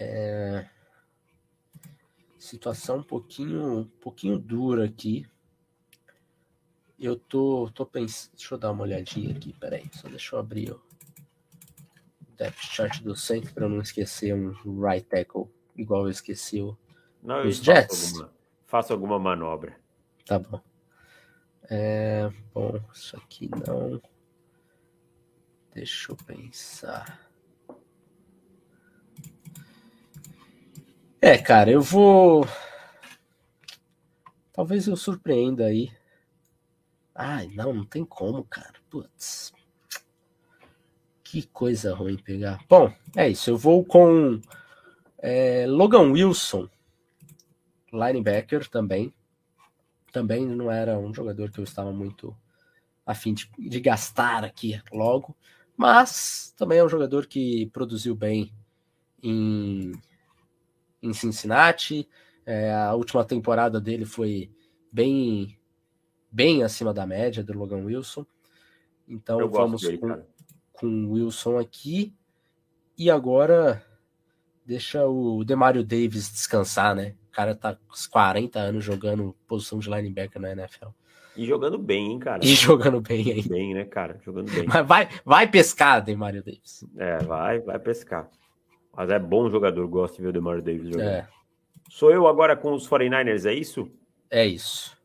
É... Situação um pouquinho, um pouquinho dura aqui eu tô, tô pensando. Deixa eu dar uma olhadinha aqui, peraí. Só deixa eu abrir o depth chart do centro para não esquecer um right tackle, igual eu esqueci o, não, os Jets. Alguma, faço alguma manobra. Tá bom. É, bom, isso aqui não. Deixa eu pensar. É, cara, eu vou. Talvez eu surpreenda aí Ai, não, não tem como, cara. Putz. Que coisa ruim pegar. Bom, é isso. Eu vou com é, Logan Wilson, linebacker também. Também não era um jogador que eu estava muito afim de, de gastar aqui logo. Mas também é um jogador que produziu bem em, em Cincinnati. É, a última temporada dele foi bem bem acima da média do Logan Wilson. Então Eu vamos dele, com, com o Wilson aqui. E agora deixa o Demario Davis descansar, né? O cara tá com 40 anos jogando posição de linebacker na NFL. E jogando bem, hein, cara? E jogando bem aí. Bem, né, cara? Jogando bem. Mas vai, vai pescar, Demario Davis. É, vai, vai pescar. Mas é bom jogador, gosto de ver o Demario Davis jogando. É. Sou eu agora com os 49ers, é isso? É isso.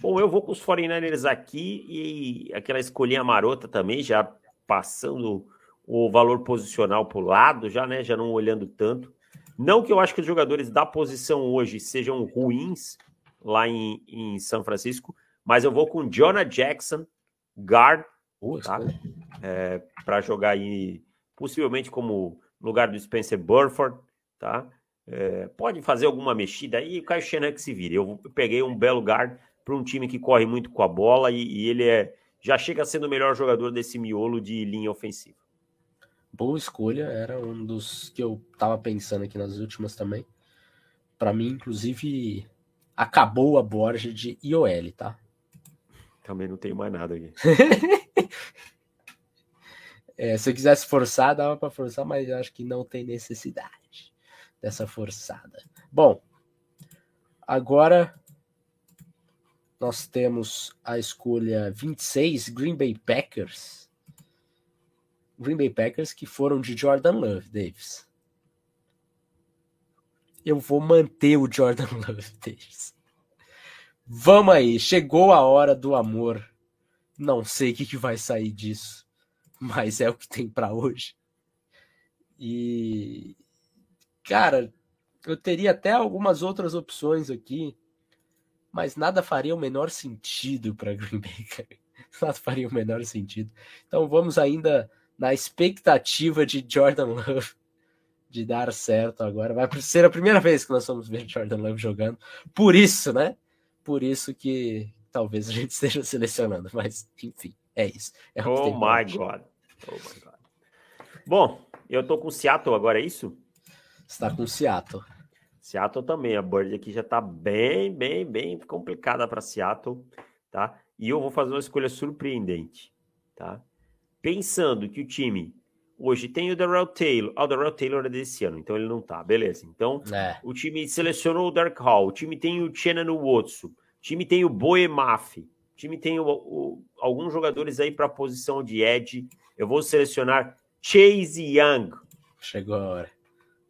Bom, eu vou com os 49ers aqui e aquela escolhinha marota também, já passando o valor posicional para o lado, já, né? Já não olhando tanto. Não que eu acho que os jogadores da posição hoje sejam ruins lá em, em São Francisco, mas eu vou com Jonah Jackson, guard, tá? é, para jogar aí, possivelmente como lugar do Spencer Burford, tá? É, pode fazer alguma mexida aí, o Caio Shanahan que se vire. Eu peguei um belo guard para um time que corre muito com a bola e, e, ele é já chega sendo o melhor jogador desse miolo de linha ofensiva. Boa escolha, era um dos que eu estava pensando aqui nas últimas também. Para mim, inclusive, acabou a Borja de IOL, tá? Também não tenho mais nada aqui. é, se eu quisesse forçar, dava para forçar, mas eu acho que não tem necessidade dessa forçada. Bom, agora nós temos a escolha 26, Green Bay Packers. Green Bay Packers que foram de Jordan Love, Davis. eu vou manter o Jordan Love Davis. Vamos aí, chegou a hora do amor. Não sei o que, que vai sair disso, mas é o que tem para hoje. E cara, eu teria até algumas outras opções aqui, mas nada faria o menor sentido para Green Bay. Nada faria o menor sentido. Então vamos ainda na expectativa de Jordan Love de dar certo agora. Vai ser a primeira vez que nós vamos ver Jordan Love jogando. Por isso, né? Por isso que talvez a gente esteja selecionando. Mas, enfim, é isso. É oh, my God. oh my God. Bom, eu tô com Seattle agora, é isso? Está com Seattle. Seattle também. A board aqui já tá bem, bem, bem complicada para Seattle, tá? E eu vou fazer uma escolha surpreendente, tá? Pensando que o time Hoje tem o Darrell Taylor. Ah, o Darrell Taylor é desse ano, então ele não tá. Beleza. Então, é. o time selecionou o Dark Hall. O time tem o Chenan Watson. O time tem o Boemaf. O time tem o, o, alguns jogadores aí para a posição de Edge. Eu vou selecionar Chase Young. Chegou a hora.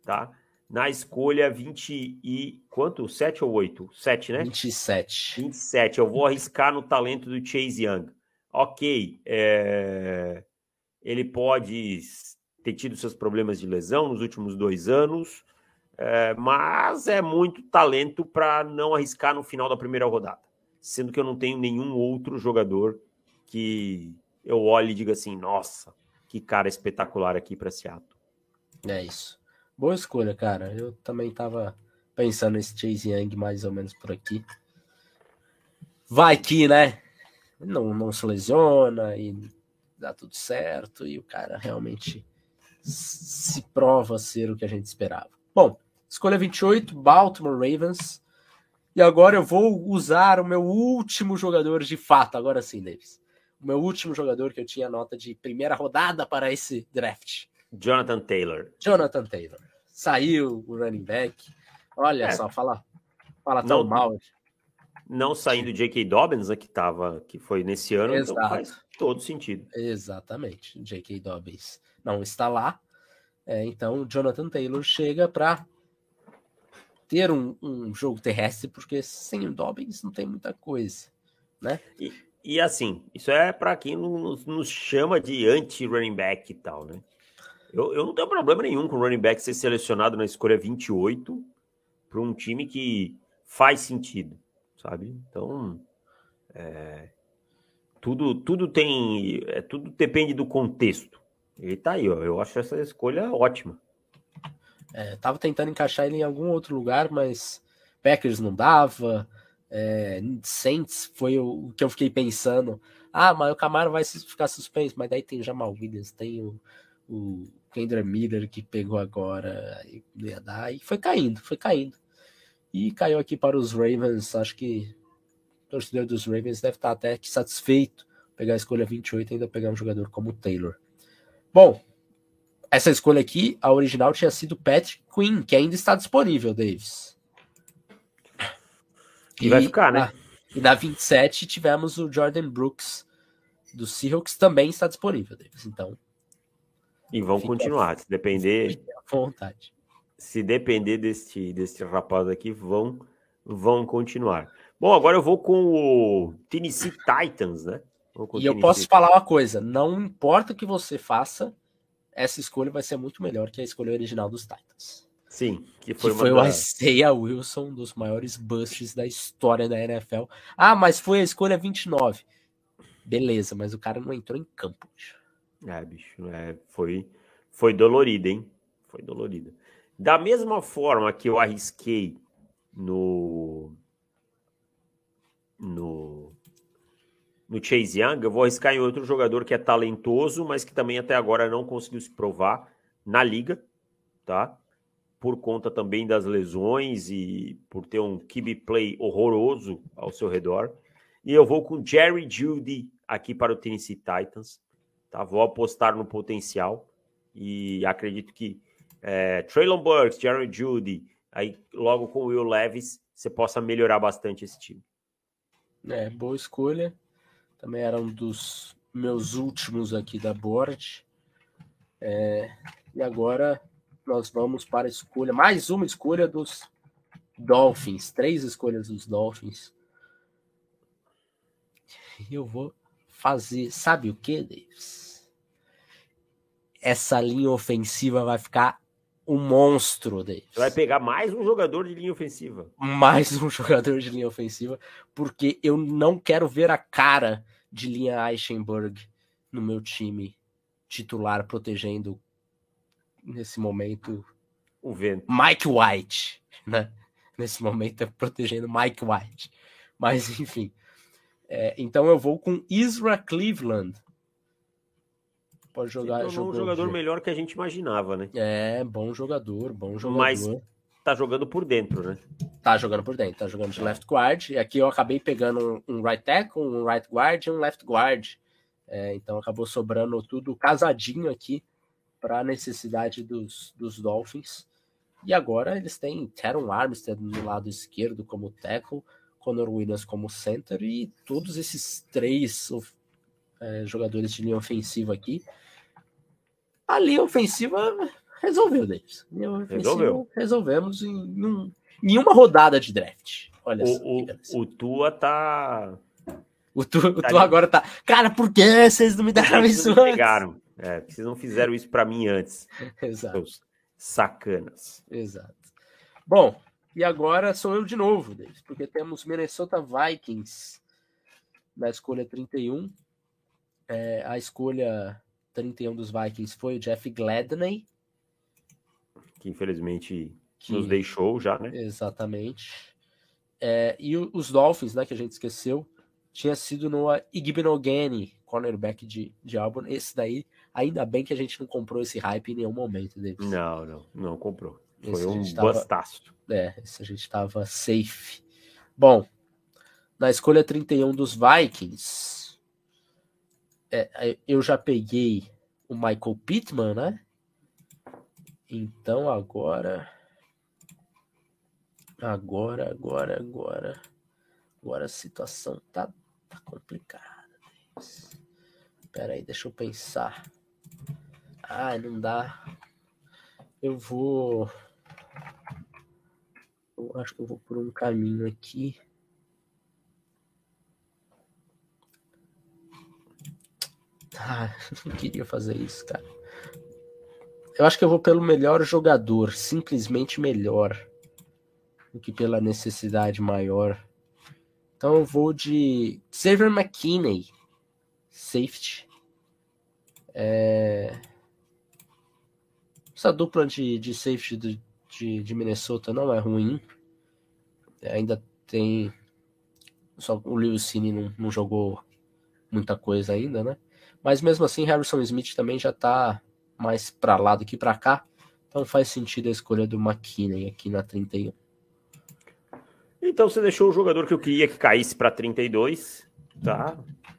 Tá? Na escolha 20 e... Quanto? 7 ou 8? 7, né? 27. 27. Eu vou arriscar no talento do Chase Young. Ok. É ele pode ter tido seus problemas de lesão nos últimos dois anos, é, mas é muito talento para não arriscar no final da primeira rodada. Sendo que eu não tenho nenhum outro jogador que eu olhe e diga assim: nossa, que cara espetacular aqui para Seattle. É isso. Boa escolha, cara. Eu também estava pensando nesse Chase Young mais ou menos por aqui. Vai que, né? Não, não se lesiona e dá tudo certo e o cara realmente se prova ser o que a gente esperava. Bom, escolha 28, Baltimore Ravens. E agora eu vou usar o meu último jogador de fato, agora sim, Davis. O meu último jogador que eu tinha nota de primeira rodada para esse draft. Jonathan Taylor. Jonathan Taylor. Saiu o running back. Olha é. só, fala, fala tão não, mal. Não saindo J.K. Dobbins, né, que, tava, que foi nesse ano, então Exato. então faz todo sentido. Exatamente. J.K. Dobbins não está lá. É, então, Jonathan Taylor chega para ter um, um, jogo terrestre, porque sem o Dobbins não tem muita coisa, né? E, e assim, isso é para quem nos, nos, chama de anti-running back e tal, né? Eu, eu não tenho problema nenhum com o running back ser selecionado na escolha 28 para um time que faz sentido, sabe? Então, é, tudo, tudo tem. É, tudo depende do contexto. Ele tá aí, ó. Eu acho essa escolha ótima. É, tava tentando encaixar ele em algum outro lugar, mas Packers não dava. É, Saints foi o, que eu fiquei pensando. Ah, mas o Camaro vai ficar suspenso, mas daí tem o Jamal Williams, tem o, o Kendra Miller que pegou agora, e ia dar, e foi caindo, foi caindo. E caiu aqui para os Ravens, acho que torcedor dos Ravens deve estar até satisfeito pegar a escolha 28 e ainda pegar um jogador como o Taylor. Bom, essa escolha aqui, a original tinha sido Patrick Quinn, que ainda está disponível, Davis. E, e vai ficar, né? e na 27 tivemos o Jordan Brooks do Seahawks também está disponível, Davis. Então. E vão continuar, se depender. À vontade. Se depender deste, deste rapaz aqui, vão, vão continuar. Bom, agora eu vou com o Tennessee Titans, né? E eu posso falar uma coisa: não importa o que você faça, essa escolha vai ser muito melhor que a escolha original dos Titans. Sim, que foi, que foi da... o Isaiah Wilson, um dos maiores busts da história da NFL. Ah, mas foi a escolha 29. Beleza, mas o cara não entrou em campo. Bicho. É, bicho, é, foi, foi dolorido, hein? Foi dolorido. Da mesma forma que eu arrisquei no no, no Chase Young, eu vou arriscar em outro jogador que é talentoso, mas que também até agora não conseguiu se provar na liga, tá? Por conta também das lesões e por ter um QB play horroroso ao seu redor. E eu vou com Jerry Judy aqui para o Tennessee Titans, tá? Vou apostar no potencial e acredito que é, Traylon Burks, Jerry Judy, aí logo com o Will Levis, você possa melhorar bastante esse time. É, boa escolha. Também era um dos meus últimos aqui da board. É, e agora nós vamos para a escolha, mais uma escolha dos Dolphins, três escolhas dos Dolphins. E eu vou fazer, sabe o que, Davis? Essa linha ofensiva vai ficar um monstro, Davis. Vai pegar mais um jogador de linha ofensiva. Mais um jogador de linha ofensiva, porque eu não quero ver a cara de linha Eichenberg no meu time titular protegendo nesse momento o vento. Mike White, né? Nesse momento é protegendo Mike White. Mas enfim, é, então eu vou com Isra Cleveland. Pode jogar. Se um jogador melhor que a gente imaginava, né? É, bom jogador, bom jogador. Mas tá jogando por dentro, né? Tá jogando por dentro, tá jogando de left guard. E aqui eu acabei pegando um right tackle, um right guard e um left guard. É, então acabou sobrando tudo casadinho aqui para a necessidade dos, dos Dolphins. E agora eles têm Teron Armstead no lado esquerdo como tackle, Conor Williams como center e todos esses três é, jogadores de linha ofensiva aqui. A linha ofensiva resolveu, Davis. resolveu. Resolvemos em, em, em, uma rodada de draft. Olha o, só. O, o Tua tá. O Tua, o tá Tua agora tá. Cara, por que vocês não me deram isso antes? Pegaram. É, vocês não fizeram isso para mim antes. Exato. sacanas. Exato. Bom, e agora sou eu de novo, Davis, porque temos Minnesota Vikings na escolha 31. É, a escolha 31 dos Vikings foi o Jeff Gladney. Que infelizmente que... nos deixou já, né? Exatamente. É, e os Dolphins, né, que a gente esqueceu, tinha sido no Igbenogany, cornerback de, de Auburn. Esse daí, ainda bem que a gente não comprou esse hype em nenhum momento, Davis. Não, não, não comprou. Foi um bustaço. É, esse a gente estava safe. Bom, na escolha 31 dos Vikings, é, eu já peguei o Michael Pittman, né? Então agora. Agora, agora, agora. Agora a situação tá, tá complicada. Espera aí, deixa eu pensar. Ah, não dá. Eu vou. Eu acho que eu vou por um caminho aqui. Ah, não queria fazer isso, cara. Eu acho que eu vou pelo melhor jogador, simplesmente melhor do que pela necessidade maior. Então eu vou de Xavier McKinney, safety. É... Essa dupla de, de safety do, de, de Minnesota não é ruim. É, ainda tem. Só o Cine não, não jogou muita coisa ainda, né? Mas mesmo assim, Harrison Smith também já tá mais para lá do que para cá. Então faz sentido a escolha do McKinney aqui na 31. Então você deixou o jogador que eu queria que caísse para 32, tá?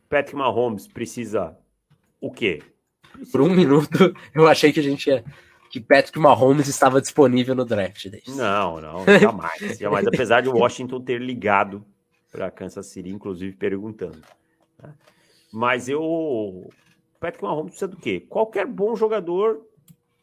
Patrick Mahomes precisa o quê? Por um minuto eu achei que a gente ia que Patrick Mahomes estava disponível no draft. Desde. Não, não, jamais. jamais. Apesar de Washington ter ligado para Kansas City, inclusive perguntando. Né? Mas eu. Patrick Mahomes precisa do quê? Qualquer bom jogador,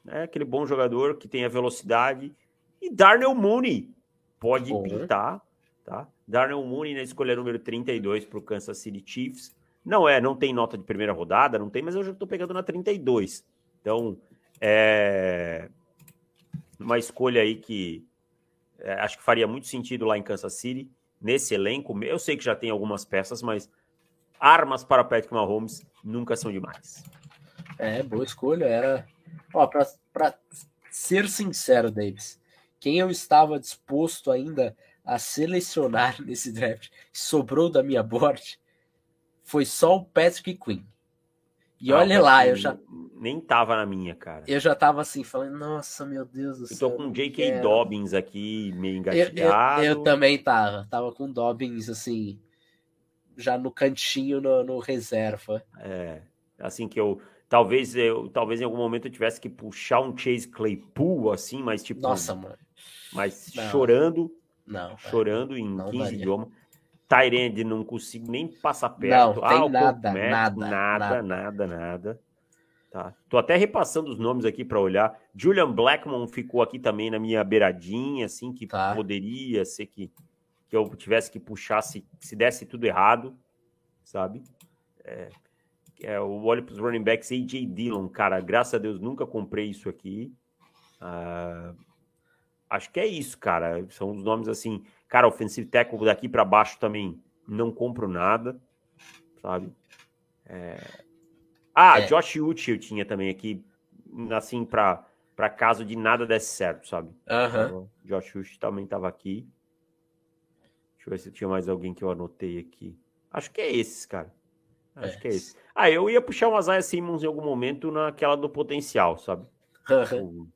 né? aquele bom jogador que tenha velocidade. E Darnell Mooney pode bom. pintar. Tá? Darnell Mooney na escolha número 32 para o Kansas City Chiefs. Não é, não tem nota de primeira rodada, não tem, mas eu já estou pegando na 32. Então, é uma escolha aí que é, acho que faria muito sentido lá em Kansas City, nesse elenco. Eu sei que já tem algumas peças, mas armas para Patrick Mahomes nunca são demais. É, boa escolha. Era. Ó, para ser sincero, Davis, quem eu estava disposto ainda a selecionar nesse draft, sobrou da minha board, foi só o Patrick Quinn. E ah, olha lá, eu já. Nem tava na minha, cara. Eu já tava assim, falando, nossa, meu Deus do eu céu. Eu tô com J.K. Dobbins aqui, meio engatilhado. Eu, eu, eu, também tava. Tava com Dobbins, assim, já no cantinho, no, no, reserva. É, assim que eu. Talvez eu, talvez em algum momento eu tivesse que puxar um Chase Claypool, assim, mas tipo. Nossa, mano. Mas não. chorando. Não. Chorando em não 15 idiomas. Tyrande não consigo nem passar perto. Não, tem ah, nada, nada, nada, nada, nada, nada. Tá. Tô até repassando os nomes aqui para olhar. Julian Blackmon ficou aqui também na minha beiradinha, assim, que tá. poderia ser que, que eu tivesse que puxar se, se desse tudo errado, sabe? É, é, o olho para os running backs, AJ Dillon, cara, graças a Deus nunca comprei isso aqui. Uh, acho que é isso, cara. São os nomes assim, cara, offensive tackle daqui para baixo também não compro nada, sabe? É, ah, é. Josh Uchi eu tinha também aqui, assim, para para caso de nada desse certo, sabe? Uhum. Josh Uchi também estava aqui. Deixa eu ver se tinha mais alguém que eu anotei aqui. Acho que é esses, cara. Acho é. que é esse. Ah, eu ia puxar uma Zaya Simmons em algum momento naquela do potencial, sabe? Uhum.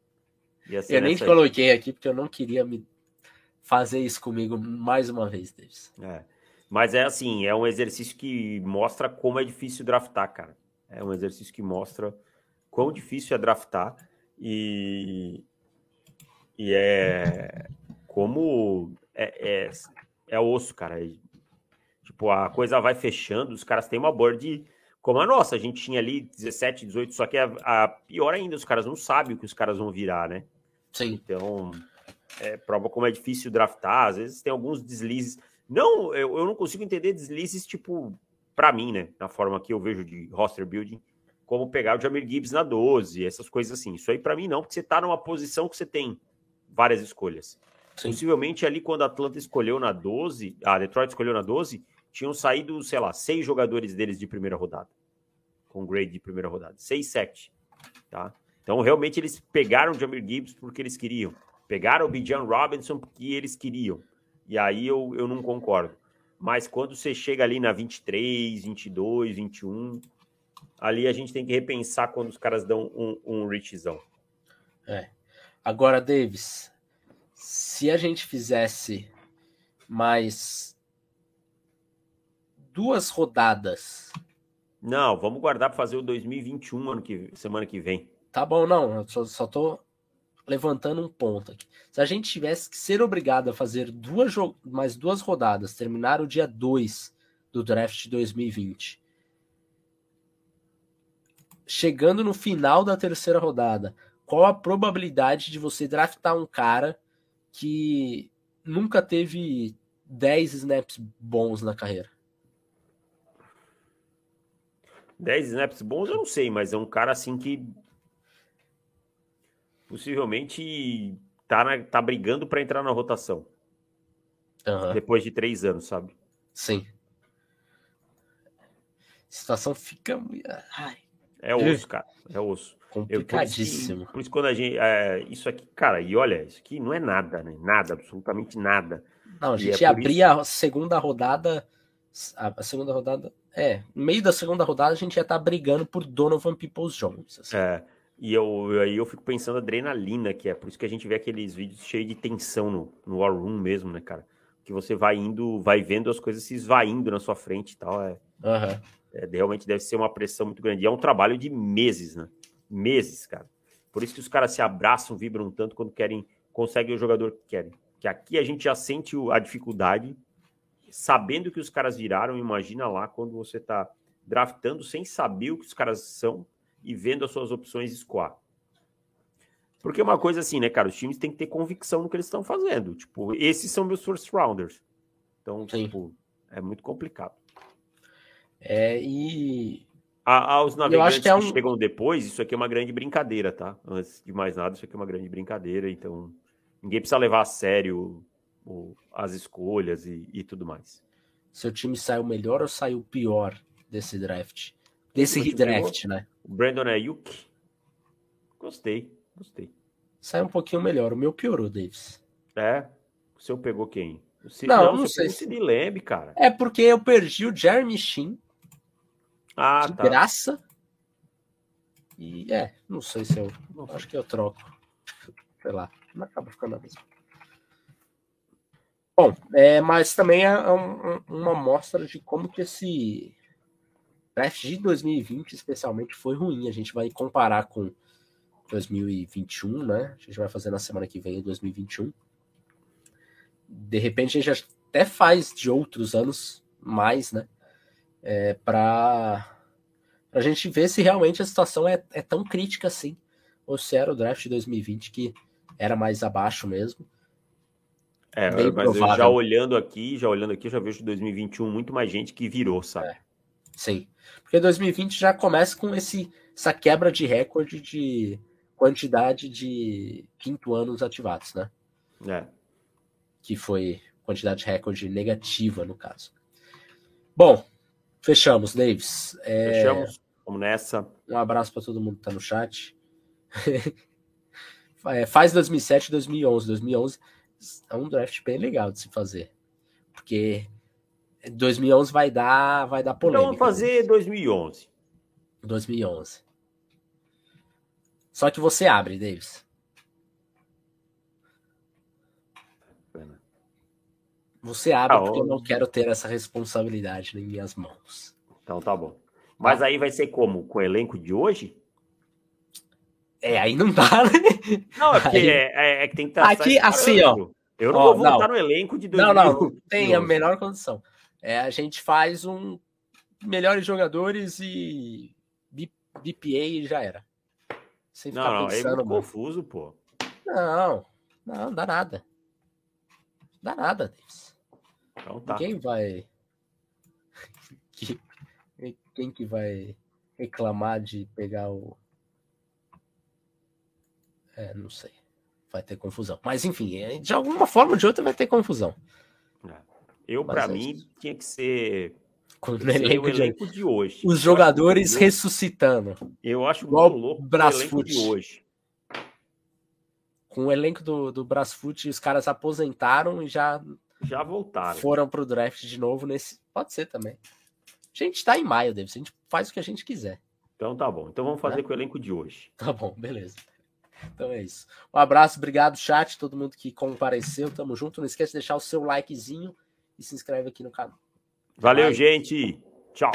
eu nem coloquei aqui porque eu não queria me fazer isso comigo mais uma vez, Davis. É. Mas é assim, é um exercício que mostra como é difícil draftar, cara. É um exercício que mostra quão difícil é draftar e, e é como é, é, é osso, cara. É, tipo, a coisa vai fechando, os caras têm uma board como a nossa. A gente tinha ali 17, 18, só que a, a pior ainda, os caras não sabem o que os caras vão virar, né? Sim. Então, é, prova como é difícil draftar. Às vezes tem alguns deslizes. Não, eu, eu não consigo entender deslizes, tipo, para mim, né, na forma que eu vejo de roster building, como pegar o Jamir Gibbs na 12, essas coisas assim. Isso aí para mim não, porque você tá numa posição que você tem várias escolhas. Sim. Possivelmente ali quando a Atlanta escolheu na 12, a Detroit escolheu na 12, tinham saído, sei lá, seis jogadores deles de primeira rodada. Com grade de primeira rodada. Seis, sete. Tá? Então, realmente, eles pegaram o Jamir Gibbs porque eles queriam. Pegaram o Bijan Robinson porque eles queriam. E aí eu, eu não concordo. Mas quando você chega ali na 23, 22, 21, ali a gente tem que repensar quando os caras dão um, um richzão. É. Agora, Davis, se a gente fizesse mais duas rodadas. Não, vamos guardar para fazer o 2021 ano que, semana que vem. Tá bom, não. Eu só, só tô levantando um ponto aqui. Se a gente tivesse que ser obrigado a fazer duas mais duas rodadas, terminar o dia 2 do draft de 2020, chegando no final da terceira rodada, qual a probabilidade de você draftar um cara que nunca teve 10 snaps bons na carreira? 10 snaps bons eu não sei, mas é um cara assim que possivelmente tá, na, tá brigando para entrar na rotação. Uhum. Depois de três anos, sabe? Sim. A situação fica. Ai. É osso, cara. É osso. Complicadíssimo. Eu, por, isso, por, isso, quando a gente. É, isso aqui, cara, e olha, isso aqui não é nada, né? Nada, absolutamente nada. Não, a gente é abria isso... a segunda rodada. A, segunda rodada. É, no meio da segunda rodada a gente ia estar tá brigando por Donovan Peoples Jones. Assim. É. E eu, aí eu fico pensando adrenalina, que é por isso que a gente vê aqueles vídeos cheios de tensão no, no War Room mesmo, né, cara? Que você vai indo, vai vendo as coisas se esvaindo na sua frente e tal. É, uhum. é, realmente deve ser uma pressão muito grande. E é um trabalho de meses, né? Meses, cara. Por isso que os caras se abraçam, vibram tanto quando querem, conseguem o jogador que querem. Que aqui a gente já sente a dificuldade, sabendo que os caras viraram. Imagina lá quando você tá draftando sem saber o que os caras são e vendo as suas opções escoar. Porque é uma coisa assim, né, cara? Os times têm que ter convicção no que eles estão fazendo. Tipo, esses são meus first rounders. Então, Sim. tipo, é muito complicado. É, e. A, aos navegantes que, é um... que, chegam depois, isso aqui é uma grande brincadeira, tá? Antes de mais nada, isso aqui é uma grande brincadeira. Então, ninguém precisa levar a sério o, as escolhas e, e tudo mais. Seu time saiu melhor ou saiu pior desse draft? Desse redraft, né? O Brandon Ayuk. Gostei, gostei. Sai um pouquinho melhor. O meu piorou, Davis. É? O seu pegou quem? O. Não, não, não sei. Se... O Lamb, cara. É porque eu perdi o Jeremy Sheen. Ah, de tá. graça. E é, não sei se eu. Acho que eu troco. Sei lá. Não acaba ficando a mesma. Bom, é, mas também é um, uma amostra de como que esse draft de 2020, especialmente, foi ruim. A gente vai comparar com 2021, né? A gente vai fazer na semana que vem, 2021. De repente, a gente até faz de outros anos mais, né? É, para Pra gente ver se realmente a situação é, é tão crítica assim. Ou se era o draft de 2020 que era mais abaixo mesmo. É, Bem mas já olhando aqui, já olhando aqui, já vejo 2021 muito mais gente que virou, sabe? É, sim. Porque 2020 já começa com esse, essa quebra de recorde de quantidade de quinto anos ativados, né? É. Que foi quantidade recorde negativa, no caso. Bom, fechamos, Davis. É... Fechamos. Vamos nessa. Um abraço para todo mundo que tá no chat. é, faz 2007 2011. 2011 é um draft bem legal de se fazer. Porque 2011 vai dar, vai dar polêmica. Então vamos fazer 2011. 2011. Só que você abre, Davis. Você abre, ah, porque eu não quero ter essa responsabilidade em minhas mãos. Então tá bom. Mas tá. aí vai ser como? Com o elenco de hoje? É, aí não dá, né? Não, é porque aí... é, é, é, que tem que estar. Aqui, assim, ó. Eu não ó, vou votar no elenco de 2000. Não, não, tem a melhor condição. É, a gente faz um melhores jogadores e BPA e já era. Sem ficar não, não, é pensando, é confuso, pô. Não, não, dá nada. Dá nada, Davis. Então tá. Quem vai. Quem que vai reclamar de pegar o. É, não sei. Vai ter confusão. Mas enfim, é, de alguma forma ou de outra vai ter confusão. É. Eu, para mim, isso. tinha que ser com o elenco, de, elenco de, hoje. Os jogadores ressuscitando. Eu acho Igual muito louco o elenco de hoje. Com o elenco do, do Brasfoot, os caras aposentaram e já já voltaram. Foram pro draft de novo nesse. Pode ser também. A gente tá em maio, Davis. A gente faz o que a gente quiser. Então tá bom. Então vamos fazer é? com o elenco de hoje. Tá bom, beleza. Então é isso. Um abraço, obrigado, chat, todo mundo que compareceu. Tamo junto. Não esquece de deixar o seu likezinho e se inscreve aqui no canal. Valeu, Vai. gente. Tchau.